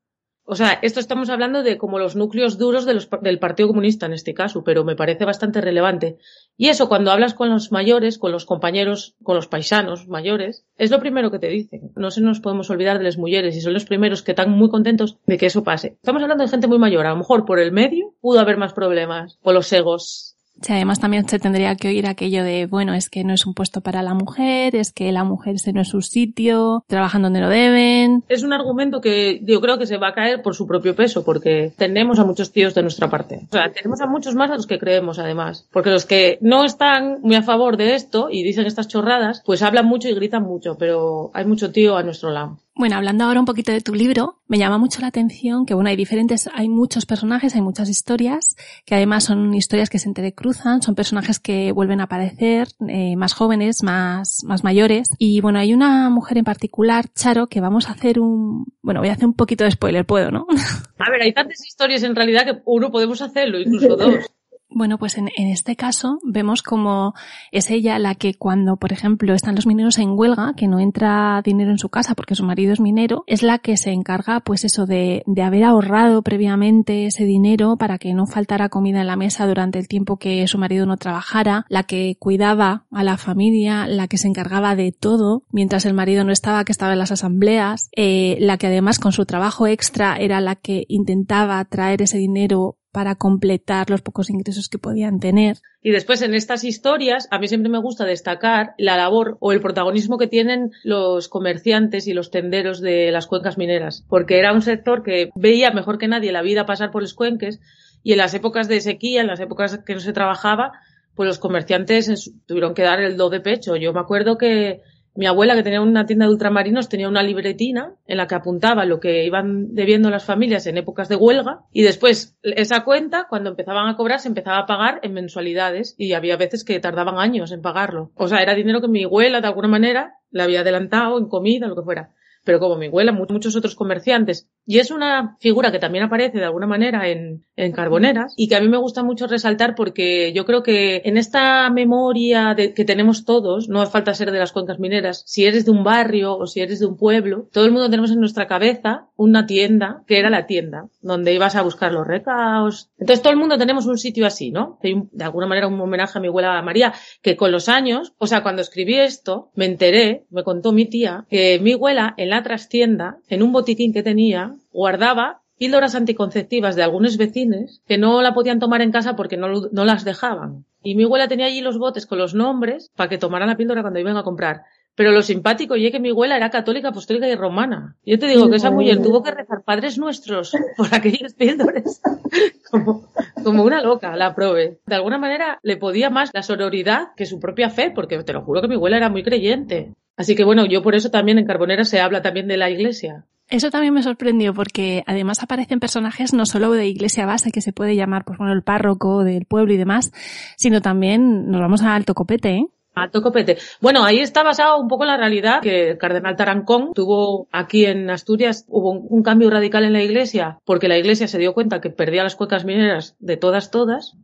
O sea, esto estamos hablando de como los núcleos duros del Partido Comunista en este caso, pero me parece bastante relevante. Y eso, cuando hablas con los mayores, con los compañeros, con los paisanos mayores, es lo primero que te dicen. No se nos podemos olvidar de las mujeres y son los primeros que están muy contentos de que eso pase. Estamos hablando de gente muy mayor. A lo mejor por el medio pudo haber más problemas, por los egos Sí, además también se tendría que oír aquello de, bueno, es que no es un puesto para la mujer, es que la mujer no es su sitio, trabajan donde no deben. Es un argumento que yo creo que se va a caer por su propio peso, porque tenemos a muchos tíos de nuestra parte. O sea, tenemos a muchos más de los que creemos, además. Porque los que no están muy a favor de esto y dicen estas chorradas, pues hablan mucho y gritan mucho, pero hay mucho tío a nuestro lado. Bueno, hablando ahora un poquito de tu libro, me llama mucho la atención que, bueno, hay diferentes, hay muchos personajes, hay muchas historias, que además son historias que se entrecruzan, son personajes que vuelven a aparecer, eh, más jóvenes, más, más mayores. Y bueno, hay una mujer en particular, Charo, que vamos a hacer un, bueno, voy a hacer un poquito de spoiler, puedo, ¿no? A ver, hay tantas historias en realidad que uno podemos hacerlo, incluso dos. Bueno, pues en, en, este caso vemos como es ella la que cuando, por ejemplo, están los mineros en huelga, que no entra dinero en su casa porque su marido es minero, es la que se encarga, pues eso, de, de haber ahorrado previamente ese dinero para que no faltara comida en la mesa durante el tiempo que su marido no trabajara, la que cuidaba a la familia, la que se encargaba de todo mientras el marido no estaba, que estaba en las asambleas, eh, la que además con su trabajo extra era la que intentaba traer ese dinero para completar los pocos ingresos que podían tener. Y después en estas historias, a mí siempre me gusta destacar la labor o el protagonismo que tienen los comerciantes y los tenderos de las cuencas mineras, porque era un sector que veía mejor que nadie la vida pasar por los cuenques y en las épocas de sequía, en las épocas que no se trabajaba, pues los comerciantes tuvieron que dar el do de pecho. Yo me acuerdo que mi abuela, que tenía una tienda de ultramarinos, tenía una libretina en la que apuntaba lo que iban debiendo las familias en épocas de huelga y después esa cuenta, cuando empezaban a cobrar, se empezaba a pagar en mensualidades y había veces que tardaban años en pagarlo. O sea, era dinero que mi abuela, de alguna manera, le había adelantado en comida, lo que fuera pero como mi abuela, muchos otros comerciantes. Y es una figura que también aparece de alguna manera en, en Carboneras y que a mí me gusta mucho resaltar porque yo creo que en esta memoria que tenemos todos, no hace falta ser de las cuencas mineras, si eres de un barrio o si eres de un pueblo, todo el mundo tenemos en nuestra cabeza una tienda que era la tienda, donde ibas a buscar los recaos. Entonces todo el mundo tenemos un sitio así, ¿no? De alguna manera un homenaje a mi abuela María, que con los años, o sea, cuando escribí esto, me enteré, me contó mi tía, que mi abuela en la trastienda, en un botiquín que tenía, guardaba píldoras anticonceptivas de algunos vecinos que no la podían tomar en casa porque no, las dejaban. Y mi abuela tenía allí los botes con los nombres para que tomaran la píldora cuando iban a comprar. Pero lo simpático y es que mi abuela era católica, apostólica y romana. Yo te digo que esa mujer tuvo que rezar padres nuestros por aquellos píldoras. como, como una loca, la prove. De alguna manera le podía más la sororidad que su propia fe, porque te lo juro que mi abuela era muy creyente. Así que bueno, yo por eso también en Carbonera se habla también de la iglesia. Eso también me sorprendió porque además aparecen personajes no solo de iglesia base que se puede llamar, pues bueno, el párroco del pueblo y demás, sino también nos vamos a Alto Copete, ¿eh? Alto Copete. Bueno, ahí está basado un poco en la realidad que el cardenal Tarancón tuvo aquí en Asturias, hubo un, un, cambio radical en la iglesia, porque la iglesia se dio cuenta que perdía las cuecas mineras de todas, todas,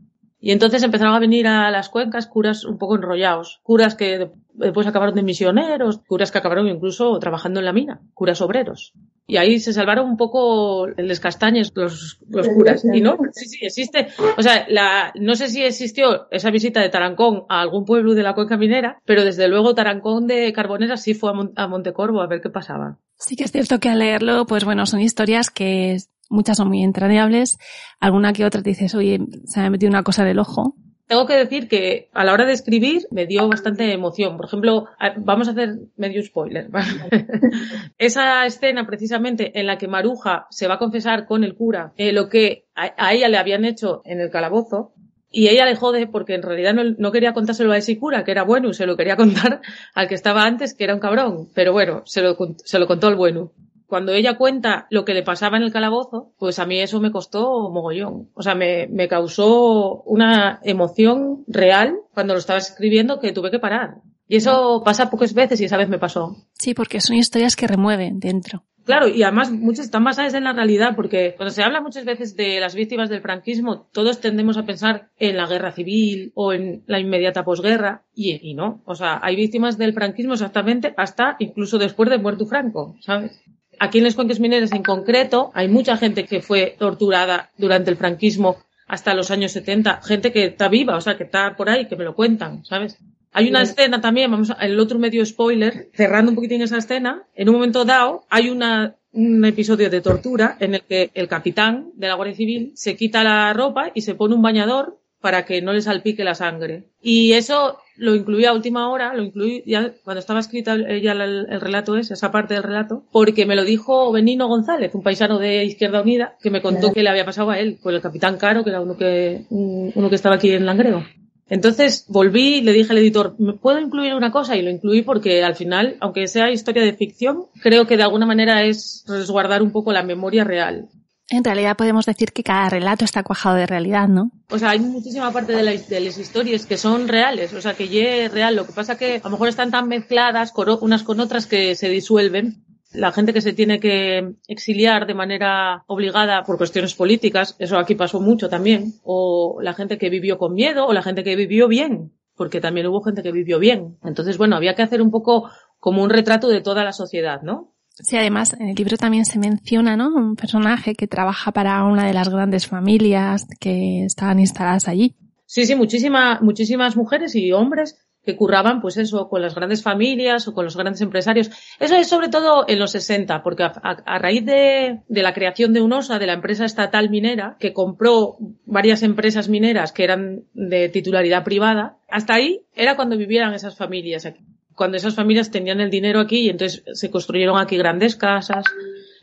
y entonces empezaron a venir a las cuencas curas un poco enrollados, curas que después acabaron de misioneros, curas que acabaron incluso trabajando en la mina, curas obreros. Y ahí se salvaron un poco les castañes los, los curas. Y no, sí, sí, existe. O sea, la, no sé si existió esa visita de Tarancón a algún pueblo de la cuenca minera, pero desde luego Tarancón de Carbonera sí fue a, Mon a Montecorvo a ver qué pasaba. Sí que es cierto que al leerlo, pues bueno, son historias que muchas son muy entrañables, alguna que otra te dices, oye, se me ha metido una cosa del ojo. Tengo que decir que a la hora de escribir me dio bastante emoción. Por ejemplo, vamos a hacer medio spoiler. Esa escena precisamente en la que Maruja se va a confesar con el cura eh, lo que a, a ella le habían hecho en el calabozo, Y ella le jode porque en realidad no, no quería contárselo a ese cura, que era bueno, y se lo quería contar al que estaba antes, que era un cabrón. Pero bueno, se lo, se lo contó al bueno. Cuando ella cuenta lo que le pasaba en el calabozo, pues a mí eso me costó mogollón. O sea, me, me causó una emoción real cuando lo estaba escribiendo que tuve que parar. Y eso pasa pocas veces y esa vez me pasó. Sí, porque son historias que remueven dentro. Claro, y además muchas están basadas en la realidad, porque cuando se habla muchas veces de las víctimas del franquismo, todos tendemos a pensar en la guerra civil o en la inmediata posguerra, y, y no. O sea, hay víctimas del franquismo exactamente hasta incluso después de muerto Franco, ¿sabes? Aquí en Cuenques Mineras en concreto, hay mucha gente que fue torturada durante el franquismo hasta los años 70, gente que está viva, o sea, que está por ahí, que me lo cuentan, ¿sabes? Hay una escena también, vamos a, el otro medio spoiler, cerrando un poquitín esa escena, en un momento dado hay una, un episodio de tortura en el que el capitán de la Guardia Civil se quita la ropa y se pone un bañador para que no le salpique la sangre. Y eso lo incluí a última hora, lo incluí ya cuando estaba escrita el- ya el, el relato ese, esa parte del relato, porque me lo dijo Benino González, un paisano de Izquierda Unida, que me contó que le había pasado a él, pues el capitán Caro, que era uno que, un- uno que estaba aquí en Langreo. Entonces volví y le dije al editor, ¿me puedo incluir una cosa? Y lo incluí porque al final, aunque sea historia de ficción, creo que de alguna manera es resguardar un poco la memoria real. En realidad podemos decir que cada relato está cuajado de realidad, ¿no? O sea, hay muchísima parte de, la- de las historias que son reales, o sea, que ya es real. Lo que pasa que a lo mejor están tan mezcladas unas con otras que se disuelven. La gente que se tiene que exiliar de manera obligada por cuestiones políticas, eso aquí pasó mucho también. O la gente que vivió con miedo, o la gente que vivió bien, porque también hubo gente que vivió bien. Entonces, bueno, había que hacer un poco como un retrato de toda la sociedad, ¿no? Sí, además en el libro también se menciona, ¿no? Un personaje que trabaja para una de las grandes familias que estaban instaladas allí. Sí, sí, muchísima, muchísimas mujeres y hombres que curraban, pues eso, con las grandes familias o con los grandes empresarios. Eso es sobre todo en los 60, porque a, raíz de, la creación de UNOSA, de la empresa estatal minera, que compró varias empresas mineras que eran de titularidad privada, hasta ahí era cuando vivieran esas familias aquí. Cuando esas familias tenían el dinero aquí y entonces se construyeron aquí grandes casas,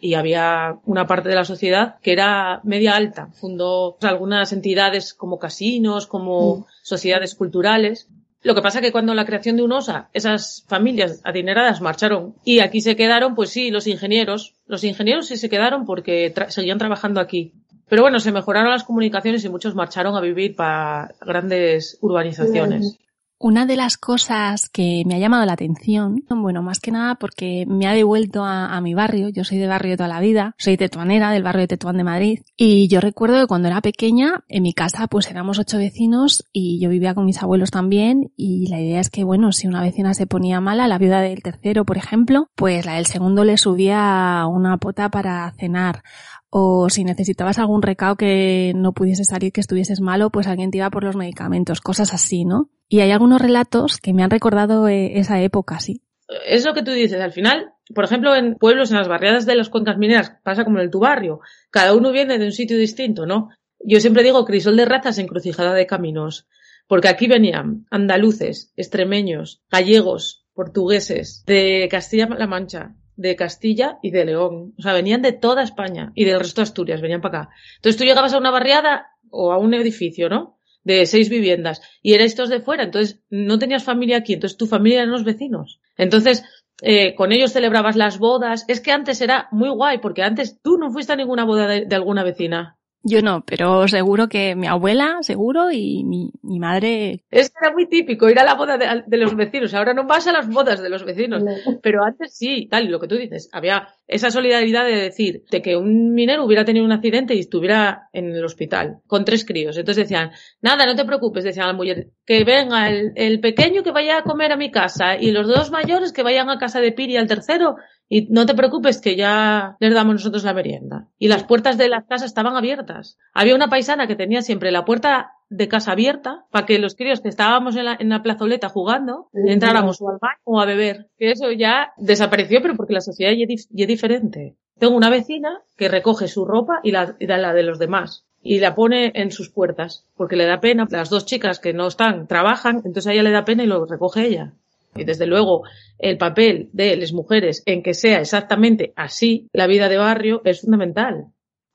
y había una parte de la sociedad que era media alta. Fundó algunas entidades como casinos, como sociedades culturales. Lo que pasa que cuando la creación de UNOSA, esas familias adineradas marcharon y aquí se quedaron, pues sí, los ingenieros. Los ingenieros sí se quedaron porque tra- seguían trabajando aquí. Pero bueno, se mejoraron las comunicaciones y muchos marcharon a vivir para grandes urbanizaciones. Una de las cosas que me ha llamado la atención, bueno, más que nada porque me ha devuelto a, mi barrio, yo soy de barrio toda la vida, soy tetuanera del barrio de Tetuán de Madrid, y yo recuerdo que cuando era pequeña, en mi casa pues éramos ocho vecinos y yo vivía con mis abuelos también, y la idea es que bueno, si una vecina se ponía mala, la viuda del tercero, por ejemplo, pues la del segundo le subía una pota para cenar, o si necesitabas algún recao que no pudiese salir, que estuvieses malo, pues alguien te iba por los medicamentos, cosas así, ¿no? Y hay algunos relatos que me han recordado eh, esa época, sí. es lo que tú dices, al final, por ejemplo, en pueblos, en las barriadas de las cuencas mineras, pasa como en tu barrio, cada uno viene de un sitio distinto, ¿no? Yo siempre digo crisol de razas, encrucijada de caminos, porque aquí venían andaluces, extremeños, gallegos, portugueses, de Castilla-La Mancha, de Castilla y de León. O sea, venían de toda España y del resto de Asturias, venían para acá. Entonces tú llegabas a una barriada o a un edificio, ¿no? de seis viviendas y erais todos de fuera, entonces no tenías familia aquí, entonces tu familia eran los vecinos. Entonces, eh, con ellos celebrabas las bodas. Es que antes era muy guay, porque antes tú no fuiste a ninguna boda de alguna vecina. Yo no, pero seguro que mi abuela, seguro, y mi, mi madre. Es que era muy típico ir a la boda de, de, los vecinos. Ahora no vas a las bodas de los vecinos. Pero antes sí, tal, y lo que tú dices. Había esa solidaridad de decir, de que un minero hubiera tenido un accidente y estuviera en el hospital con tres críos. Entonces decían, nada, no te preocupes, decían a la mujer, que venga el, el pequeño que vaya a comer a mi casa y los dos mayores que vayan a casa de Piri al tercero y no te preocupes que ya les damos nosotros la merienda. Y las puertas de las casas estaban abiertas. Había una paisana que tenía siempre la puerta de casa abierta para que los críos que estábamos en la, en la plazoleta jugando entráramos o al baño o a beber. Que eso ya desapareció, pero porque la sociedad ya es diferente. Tengo una vecina que recoge su ropa y la, y la de los demás y la pone en sus puertas porque le da pena. Las dos chicas que no están trabajan, entonces a ella le da pena y lo recoge ella. Y desde luego el papel de las mujeres en que sea exactamente así la vida de barrio es fundamental.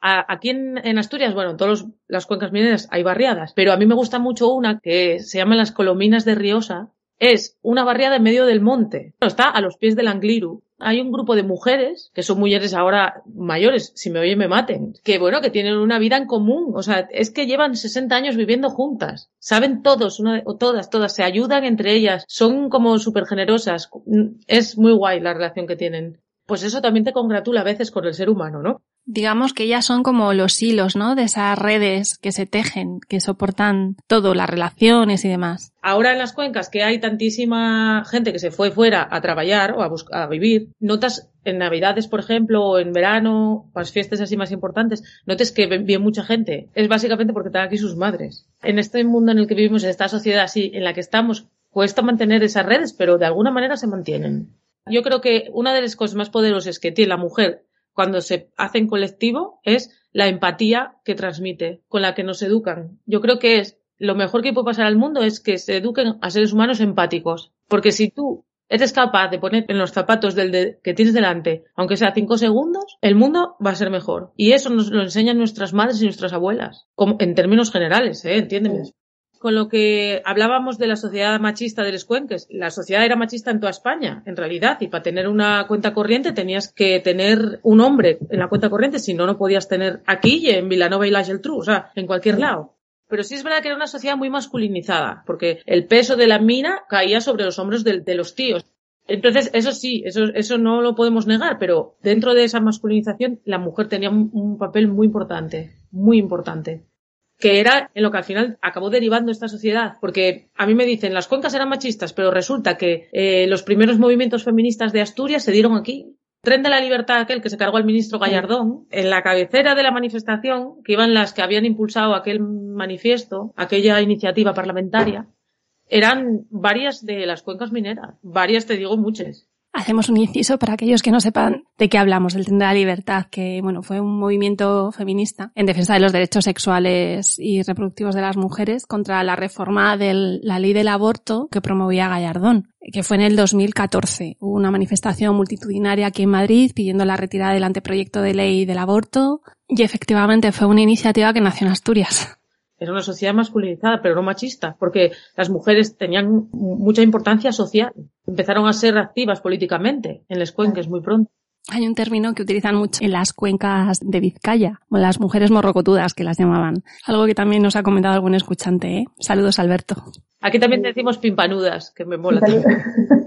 Aquí en, en Asturias, bueno, en todas las cuencas mineras hay barriadas, pero a mí me gusta mucho una que se llama las Colominas de Riosa. Es una barriada en medio del monte. Está a los pies del Angliru. Hay un grupo de mujeres, que son mujeres ahora mayores, si me oyen me maten, que bueno, que tienen una vida en común. O sea, es que llevan 60 años viviendo juntas. Saben todos, una, o todas, todas, se ayudan entre ellas. Son como súper generosas. Es muy guay la relación que tienen. Pues eso también te congratula a veces con el ser humano, ¿no? Digamos que ellas son como los hilos, ¿no? De esas redes que se tejen, que soportan todo, las relaciones y demás. Ahora en las cuencas que hay tantísima gente que se fue fuera a trabajar o a, buscar, a vivir, notas en Navidades, por ejemplo, o en verano, las fiestas así más importantes, notes que viene mucha gente. Es básicamente porque están aquí sus madres. En este mundo en el que vivimos, en esta sociedad así, en la que estamos, cuesta mantener esas redes, pero de alguna manera se mantienen. Yo creo que una de las cosas más poderosas que tiene la mujer cuando se hace en colectivo es la empatía que transmite, con la que nos educan. Yo creo que es lo mejor que puede pasar al mundo es que se eduquen a seres humanos empáticos. Porque si tú eres capaz de poner en los zapatos del de, que tienes delante, aunque sea cinco segundos, el mundo va a ser mejor. Y eso nos lo enseñan nuestras madres y nuestras abuelas. Como, en términos generales, ¿eh? Entiéndeme con lo que hablábamos de la sociedad machista de los cuenques. La sociedad era machista en toda España, en realidad, y para tener una cuenta corriente tenías que tener un hombre en la cuenta corriente, si no, no podías tener aquí y en Vilanova y la Geltrú, o sea, en cualquier lado. Pero sí es verdad que era una sociedad muy masculinizada, porque el peso de la mina caía sobre los hombros de, los tíos. Entonces, eso sí, eso, eso no lo podemos negar, pero dentro de esa masculinización, la mujer tenía un papel muy importante, muy importante que era en lo que al final acabó derivando esta sociedad. Porque a mí me dicen, las cuencas eran machistas, pero resulta que eh, los primeros movimientos feministas de Asturias se dieron aquí. Tren de la Libertad, aquel que se cargó al ministro Gallardón, en la cabecera de la manifestación, que iban las que habían impulsado aquel manifiesto, aquella iniciativa parlamentaria, eran varias de las cuencas mineras. Varias, te digo, muchas. Hacemos un inciso para aquellos que no sepan de qué hablamos, del Tren de la Libertad, que bueno, fue un movimiento feminista en defensa de los derechos sexuales y reproductivos de las mujeres contra la reforma de la ley del aborto que promovía Gallardón, que fue en el 2014. Hubo una manifestación multitudinaria aquí en Madrid pidiendo la retirada del anteproyecto de ley del aborto y efectivamente fue una iniciativa que nació en Asturias. Era una sociedad masculinizada, pero no machista, porque las mujeres tenían mucha importancia social. Empezaron a ser activas políticamente en las cuencas muy pronto. Hay un término que utilizan mucho en las cuencas de Vizcaya, o las mujeres morrocotudas que las llamaban. Algo que también nos ha comentado algún escuchante, ¿eh? Saludos, Alberto. Aquí también decimos pimpanudas, que me mola.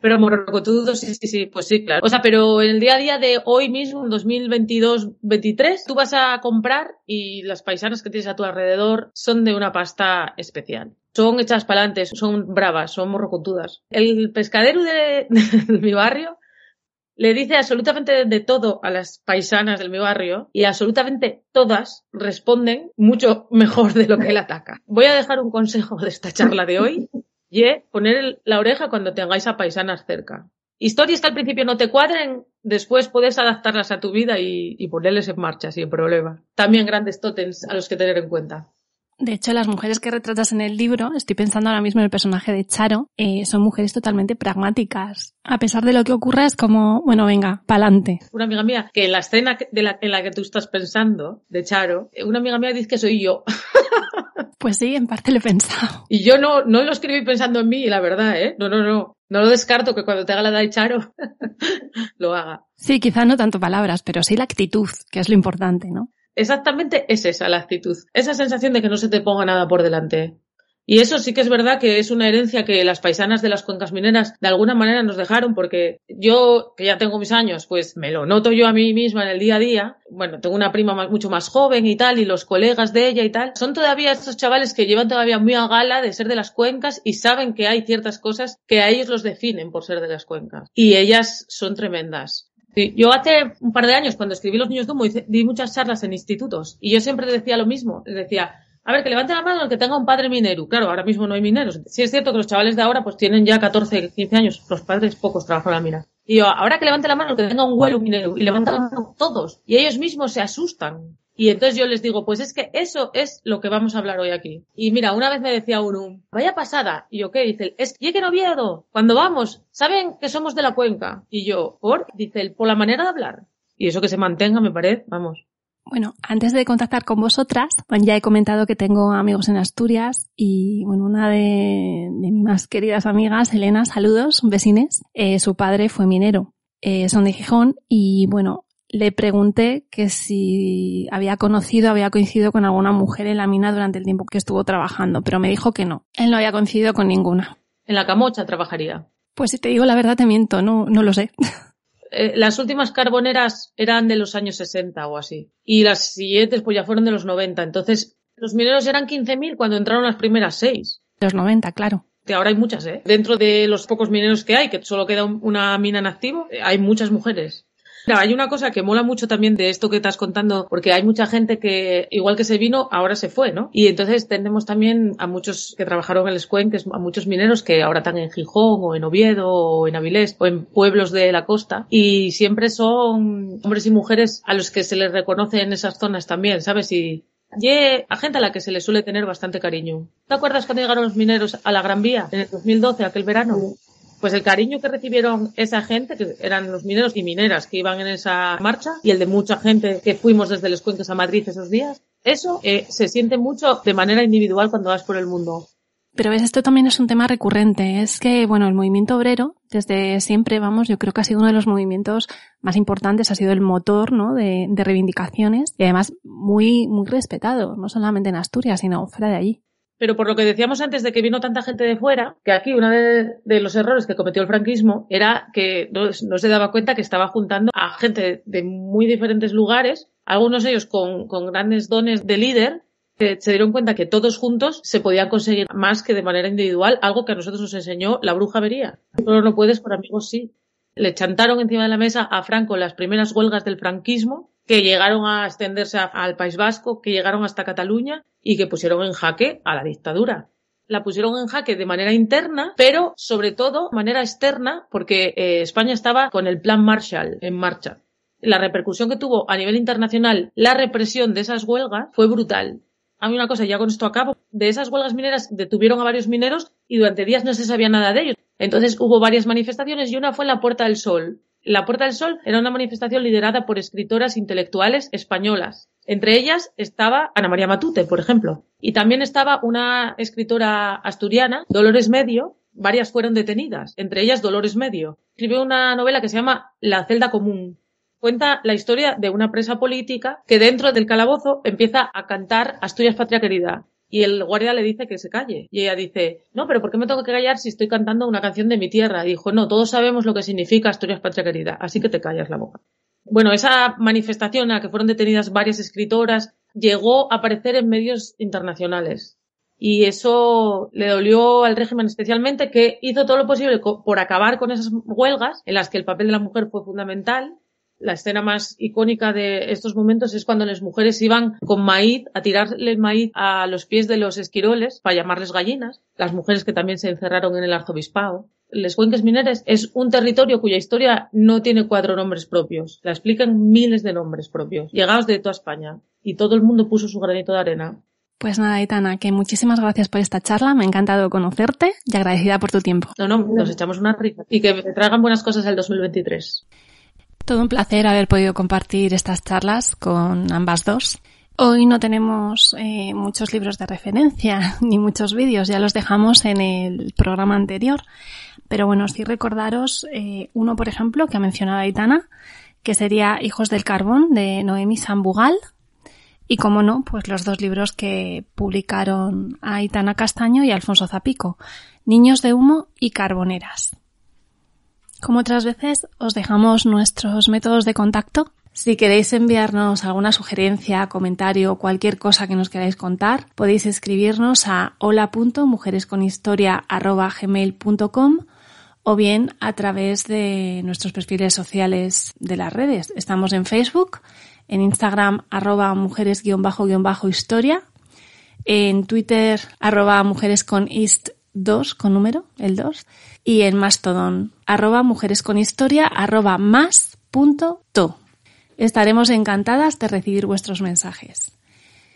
Pero morrocotudos, sí, sí, sí, pues sí, claro. O sea, pero en el día a día de hoy mismo, en 2022-23, tú vas a comprar y las paisanas que tienes a tu alrededor son de una pasta especial. Son hechas palantes, son bravas, son morrocotudas. El pescadero de, de mi barrio le dice absolutamente de todo a las paisanas del mi barrio y absolutamente todas responden mucho mejor de lo que él ataca. Voy a dejar un consejo de esta charla de hoy y poner la oreja cuando tengáis a paisanas cerca. Historias que al principio no te cuadren, después puedes adaptarlas a tu vida y, ponerles en marcha sin problema. También grandes tótems a los que tener en cuenta. De hecho, las mujeres que retratas en el libro, estoy pensando ahora mismo en el personaje de Charo, eh, son mujeres totalmente pragmáticas. A pesar de lo que ocurra, es como, bueno, venga, pa'lante. Una amiga mía, que en la escena de la, en la que tú estás pensando, de Charo, una amiga mía dice que soy yo. Pues sí, en parte lo he pensado. Y yo no, no lo escribí pensando en mí, la verdad, ¿eh? No, no, no. No lo descarto que cuando te haga la de Charo lo haga. Sí, quizá no tanto palabras, pero sí la actitud, que es lo importante, ¿no? Exactamente es esa la actitud. Esa sensación de que no se te ponga nada por delante. Y eso sí que es verdad que es una herencia que las paisanas de las cuencas mineras de alguna manera nos dejaron porque yo, que ya tengo mis años, pues me lo noto yo a mí misma en el día a día. Bueno, tengo una prima mucho más joven y tal, y los colegas de ella y tal. Son todavía estos chavales que llevan todavía muy a gala de ser de las cuencas y saben que hay ciertas cosas que a ellos los definen por ser de las cuencas. Y ellas son tremendas. Sí, yo hace un par de años, cuando escribí Los Niños hice- di muchas charlas en institutos y yo siempre decía lo mismo. Les decía, a ver, que levante la mano el que tenga un padre minero. Claro, ahora mismo no hay mineros. Sí es cierto que los chavales de ahora pues tienen ya 14, 15 años. Los padres pocos trabajan en la mina. Y yo, ahora que levante la mano el que tenga un huelo minero. Y levantan todos. Y ellos mismos se asustan. Y entonces yo les digo, pues es que eso es lo que vamos a hablar hoy aquí. Y mira, una vez me decía uno, vaya pasada. Y yo, ¿qué? Dice, es que en Oviedo, cuando vamos, saben que somos de la cuenca. Y yo, ¿por? Dice, por la manera de hablar. Y eso que se mantenga, me parece, vamos. Bueno, antes de contactar con vosotras, ya he comentado que tengo amigos en Asturias y, bueno, una de, de mis más queridas amigas, Elena, saludos, vecines, eh, su padre fue minero, eh, son de Gijón y, bueno, le pregunté que si había conocido, había coincidido con alguna mujer en la mina durante el tiempo que estuvo trabajando, pero me dijo que no. Él no había coincidido con ninguna. En la camocha trabajaría. Pues si te digo la verdad te miento, no, no lo sé. Eh, las últimas carboneras eran de los años 60 o así. Y las siguientes pues ya fueron de los 90. Entonces, los mineros eran 15.000 cuando entraron las primeras seis. Los 90, claro. Que ahora hay muchas, ¿eh? Dentro de los pocos mineros que hay, que solo queda un- una mina en activo, eh, hay muchas mujeres. Mira, hay una cosa que mola mucho también de esto que estás contando, porque hay mucha gente que, igual que se vino, ahora se fue, ¿no? Y entonces tenemos también a muchos que trabajaron en el Escuen, que es a muchos mineros que ahora están en Gijón, o en Oviedo, o en Avilés, o en pueblos de la costa, y siempre son hombres y mujeres a los que se les reconoce en esas zonas también, ¿sabes? Y, y a gente a la que se le suele tener bastante cariño. ¿Te acuerdas cuando llegaron los mineros a la Gran Vía en el 2012, aquel verano? Pues el cariño que recibieron esa gente, que eran los mineros y mineras que iban en esa marcha, y el de mucha gente que fuimos desde los cuencos a Madrid esos días, eso eh, se siente mucho de manera individual cuando vas por el mundo. Pero ves, esto también es un tema recurrente. Es que, bueno, el movimiento obrero, desde siempre, vamos, yo creo que ha sido uno de los movimientos más importantes, ha sido el motor, ¿no? De, de reivindicaciones y además muy, muy respetado, no solamente en Asturias, sino fuera de allí. Pero por lo que decíamos antes de que vino tanta gente de fuera, que aquí uno de, los errores que cometió el franquismo era que no, se daba cuenta que estaba juntando a gente de muy diferentes lugares, algunos de ellos con, grandes dones de líder, que se dieron cuenta que todos juntos se podían conseguir más que de manera individual, algo que a nosotros nos enseñó la bruja vería. Solo no puedes, por amigos sí. Le chantaron encima de la mesa a Franco las primeras huelgas del franquismo, que llegaron a extenderse a- al País Vasco, que llegaron hasta Cataluña y que pusieron en jaque a la dictadura. La pusieron en jaque de manera interna, pero sobre todo de manera externa, porque eh, España estaba con el Plan Marshall en marcha. La repercusión que tuvo a nivel internacional la represión de esas huelgas fue brutal. Hay una cosa, ya con esto acabo. De esas huelgas mineras detuvieron a varios mineros y durante días no se sabía nada de ellos. Entonces hubo varias manifestaciones y una fue en la Puerta del Sol. La Puerta del Sol era una manifestación liderada por escritoras intelectuales españolas. Entre ellas estaba Ana María Matute, por ejemplo. Y también estaba una escritora asturiana, Dolores Medio. Varias fueron detenidas, entre ellas Dolores Medio. Escribió una novela que se llama La celda común. Cuenta la historia de una presa política que dentro del calabozo empieza a cantar Asturias Patria Querida. Y el guardia le dice que se calle. Y ella dice, no, pero ¿por qué me tengo que callar si estoy cantando una canción de mi tierra? Dijo, no, todos sabemos lo que significa Asturias Patria Querida, así que te callas la boca. Bueno, esa manifestación a la que fueron detenidas varias escritoras llegó a aparecer en medios internacionales. Y eso le dolió al régimen especialmente, que hizo todo lo posible por acabar con esas huelgas en las que el papel de la mujer fue fundamental. La escena más icónica de estos momentos es cuando las mujeres iban con maíz a tirarle el maíz a los pies de los esquiroles para llamarles gallinas. Las mujeres que también se encerraron en el arzobispado. Les Cuenques Mineres es un territorio cuya historia no tiene cuatro nombres propios. La explican miles de nombres propios, llegados de toda España. Y todo el mundo puso su granito de arena. Pues nada, Aitana, que muchísimas gracias por esta charla, me ha encantado conocerte y agradecida por tu tiempo. No, no, nos echamos una risa. Y que te traigan buenas cosas el 2023. Todo un placer haber podido compartir estas charlas con ambas dos. Hoy no tenemos eh, muchos libros de referencia ni muchos vídeos, ya los dejamos en el programa anterior. Pero bueno, sí recordaros eh, uno, por ejemplo, que ha mencionado Aitana, que sería Hijos del Carbón de Noemi Sambugal. Y como no, pues los dos libros que publicaron Aitana Castaño y Alfonso Zapico, Niños de Humo y Carboneras. Como otras veces, os dejamos nuestros métodos de contacto. Si queréis enviarnos alguna sugerencia, comentario o cualquier cosa que nos queráis contar, podéis escribirnos a hola.mujeresconhistoria.gmail.com o bien a través de nuestros perfiles sociales de las redes. Estamos en Facebook, en Instagram arroba mujeres-historia, en Twitter arroba mujeres con ist 2 con número, el 2, y en Mastodon arroba mujeres con historia arroba más punto to. Estaremos encantadas de recibir vuestros mensajes.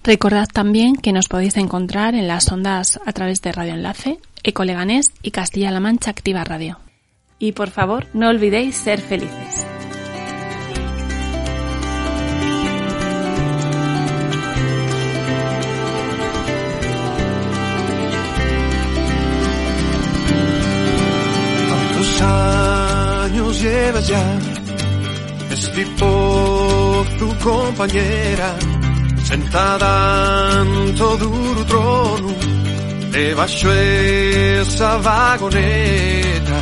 Recordad también que nos podéis encontrar en las ondas a través de Radio Enlace, Ecoleganés y Castilla-La Mancha Activa Radio. Y por favor, no olvidéis ser felices. Años llevas ya, es tipo tu compañera, sentada en todo trono, debajo esa vagoneta,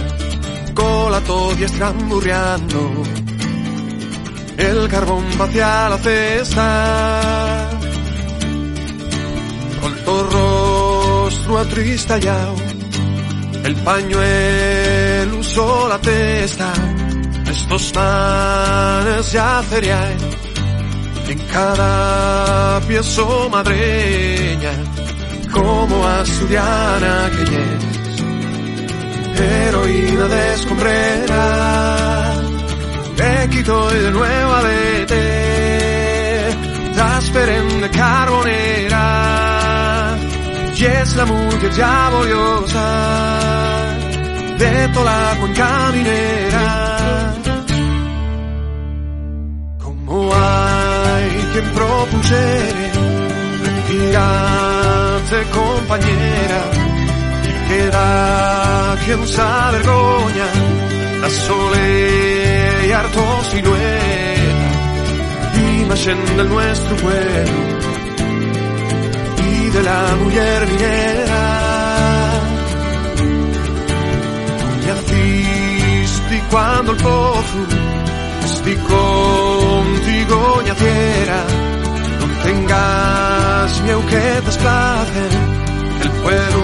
con la todia el carbón hacia la cesta, con tu rostro atristallado, el pañuelo usó la testa, estos manes ya feriae, en cada piezo madreña, como asturiana que es, heroína de escombrera, me quito y de nuevo a vete, trasperen de carbonera, y es la mujer ya de toda la cuenca minera. Como hay quien propusiere retirarse compañera, y queda quien se avergoña la sole y harto silueta, imagen del nuestro pueblo y de la mujer minera. Quando il pozo sti contigo ñaciera no tengas miedo que desplace el pueblo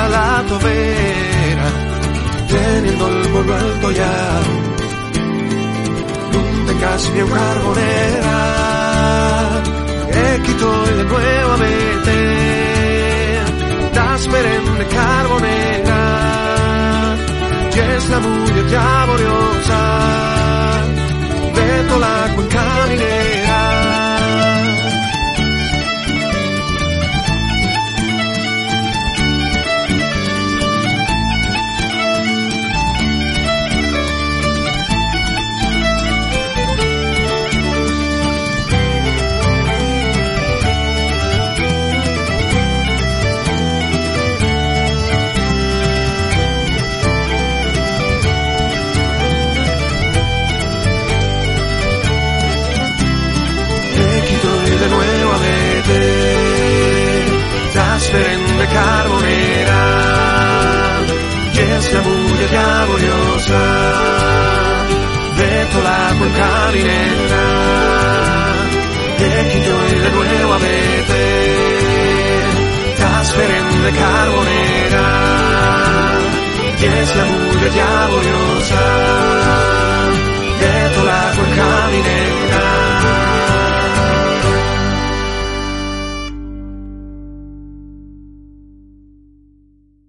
a la tobera teniendo el pueblo alto ya. No tengas miedo carbonera que quito de nuevamente. Das perenne carbonera y es la mujer ya boriosa alga vogliosa, detto l'acqua camminetta, vecchito il e nuovo avete, trasferente carbonera, che es la muglia diavolosa, detto l'acqua camminetta.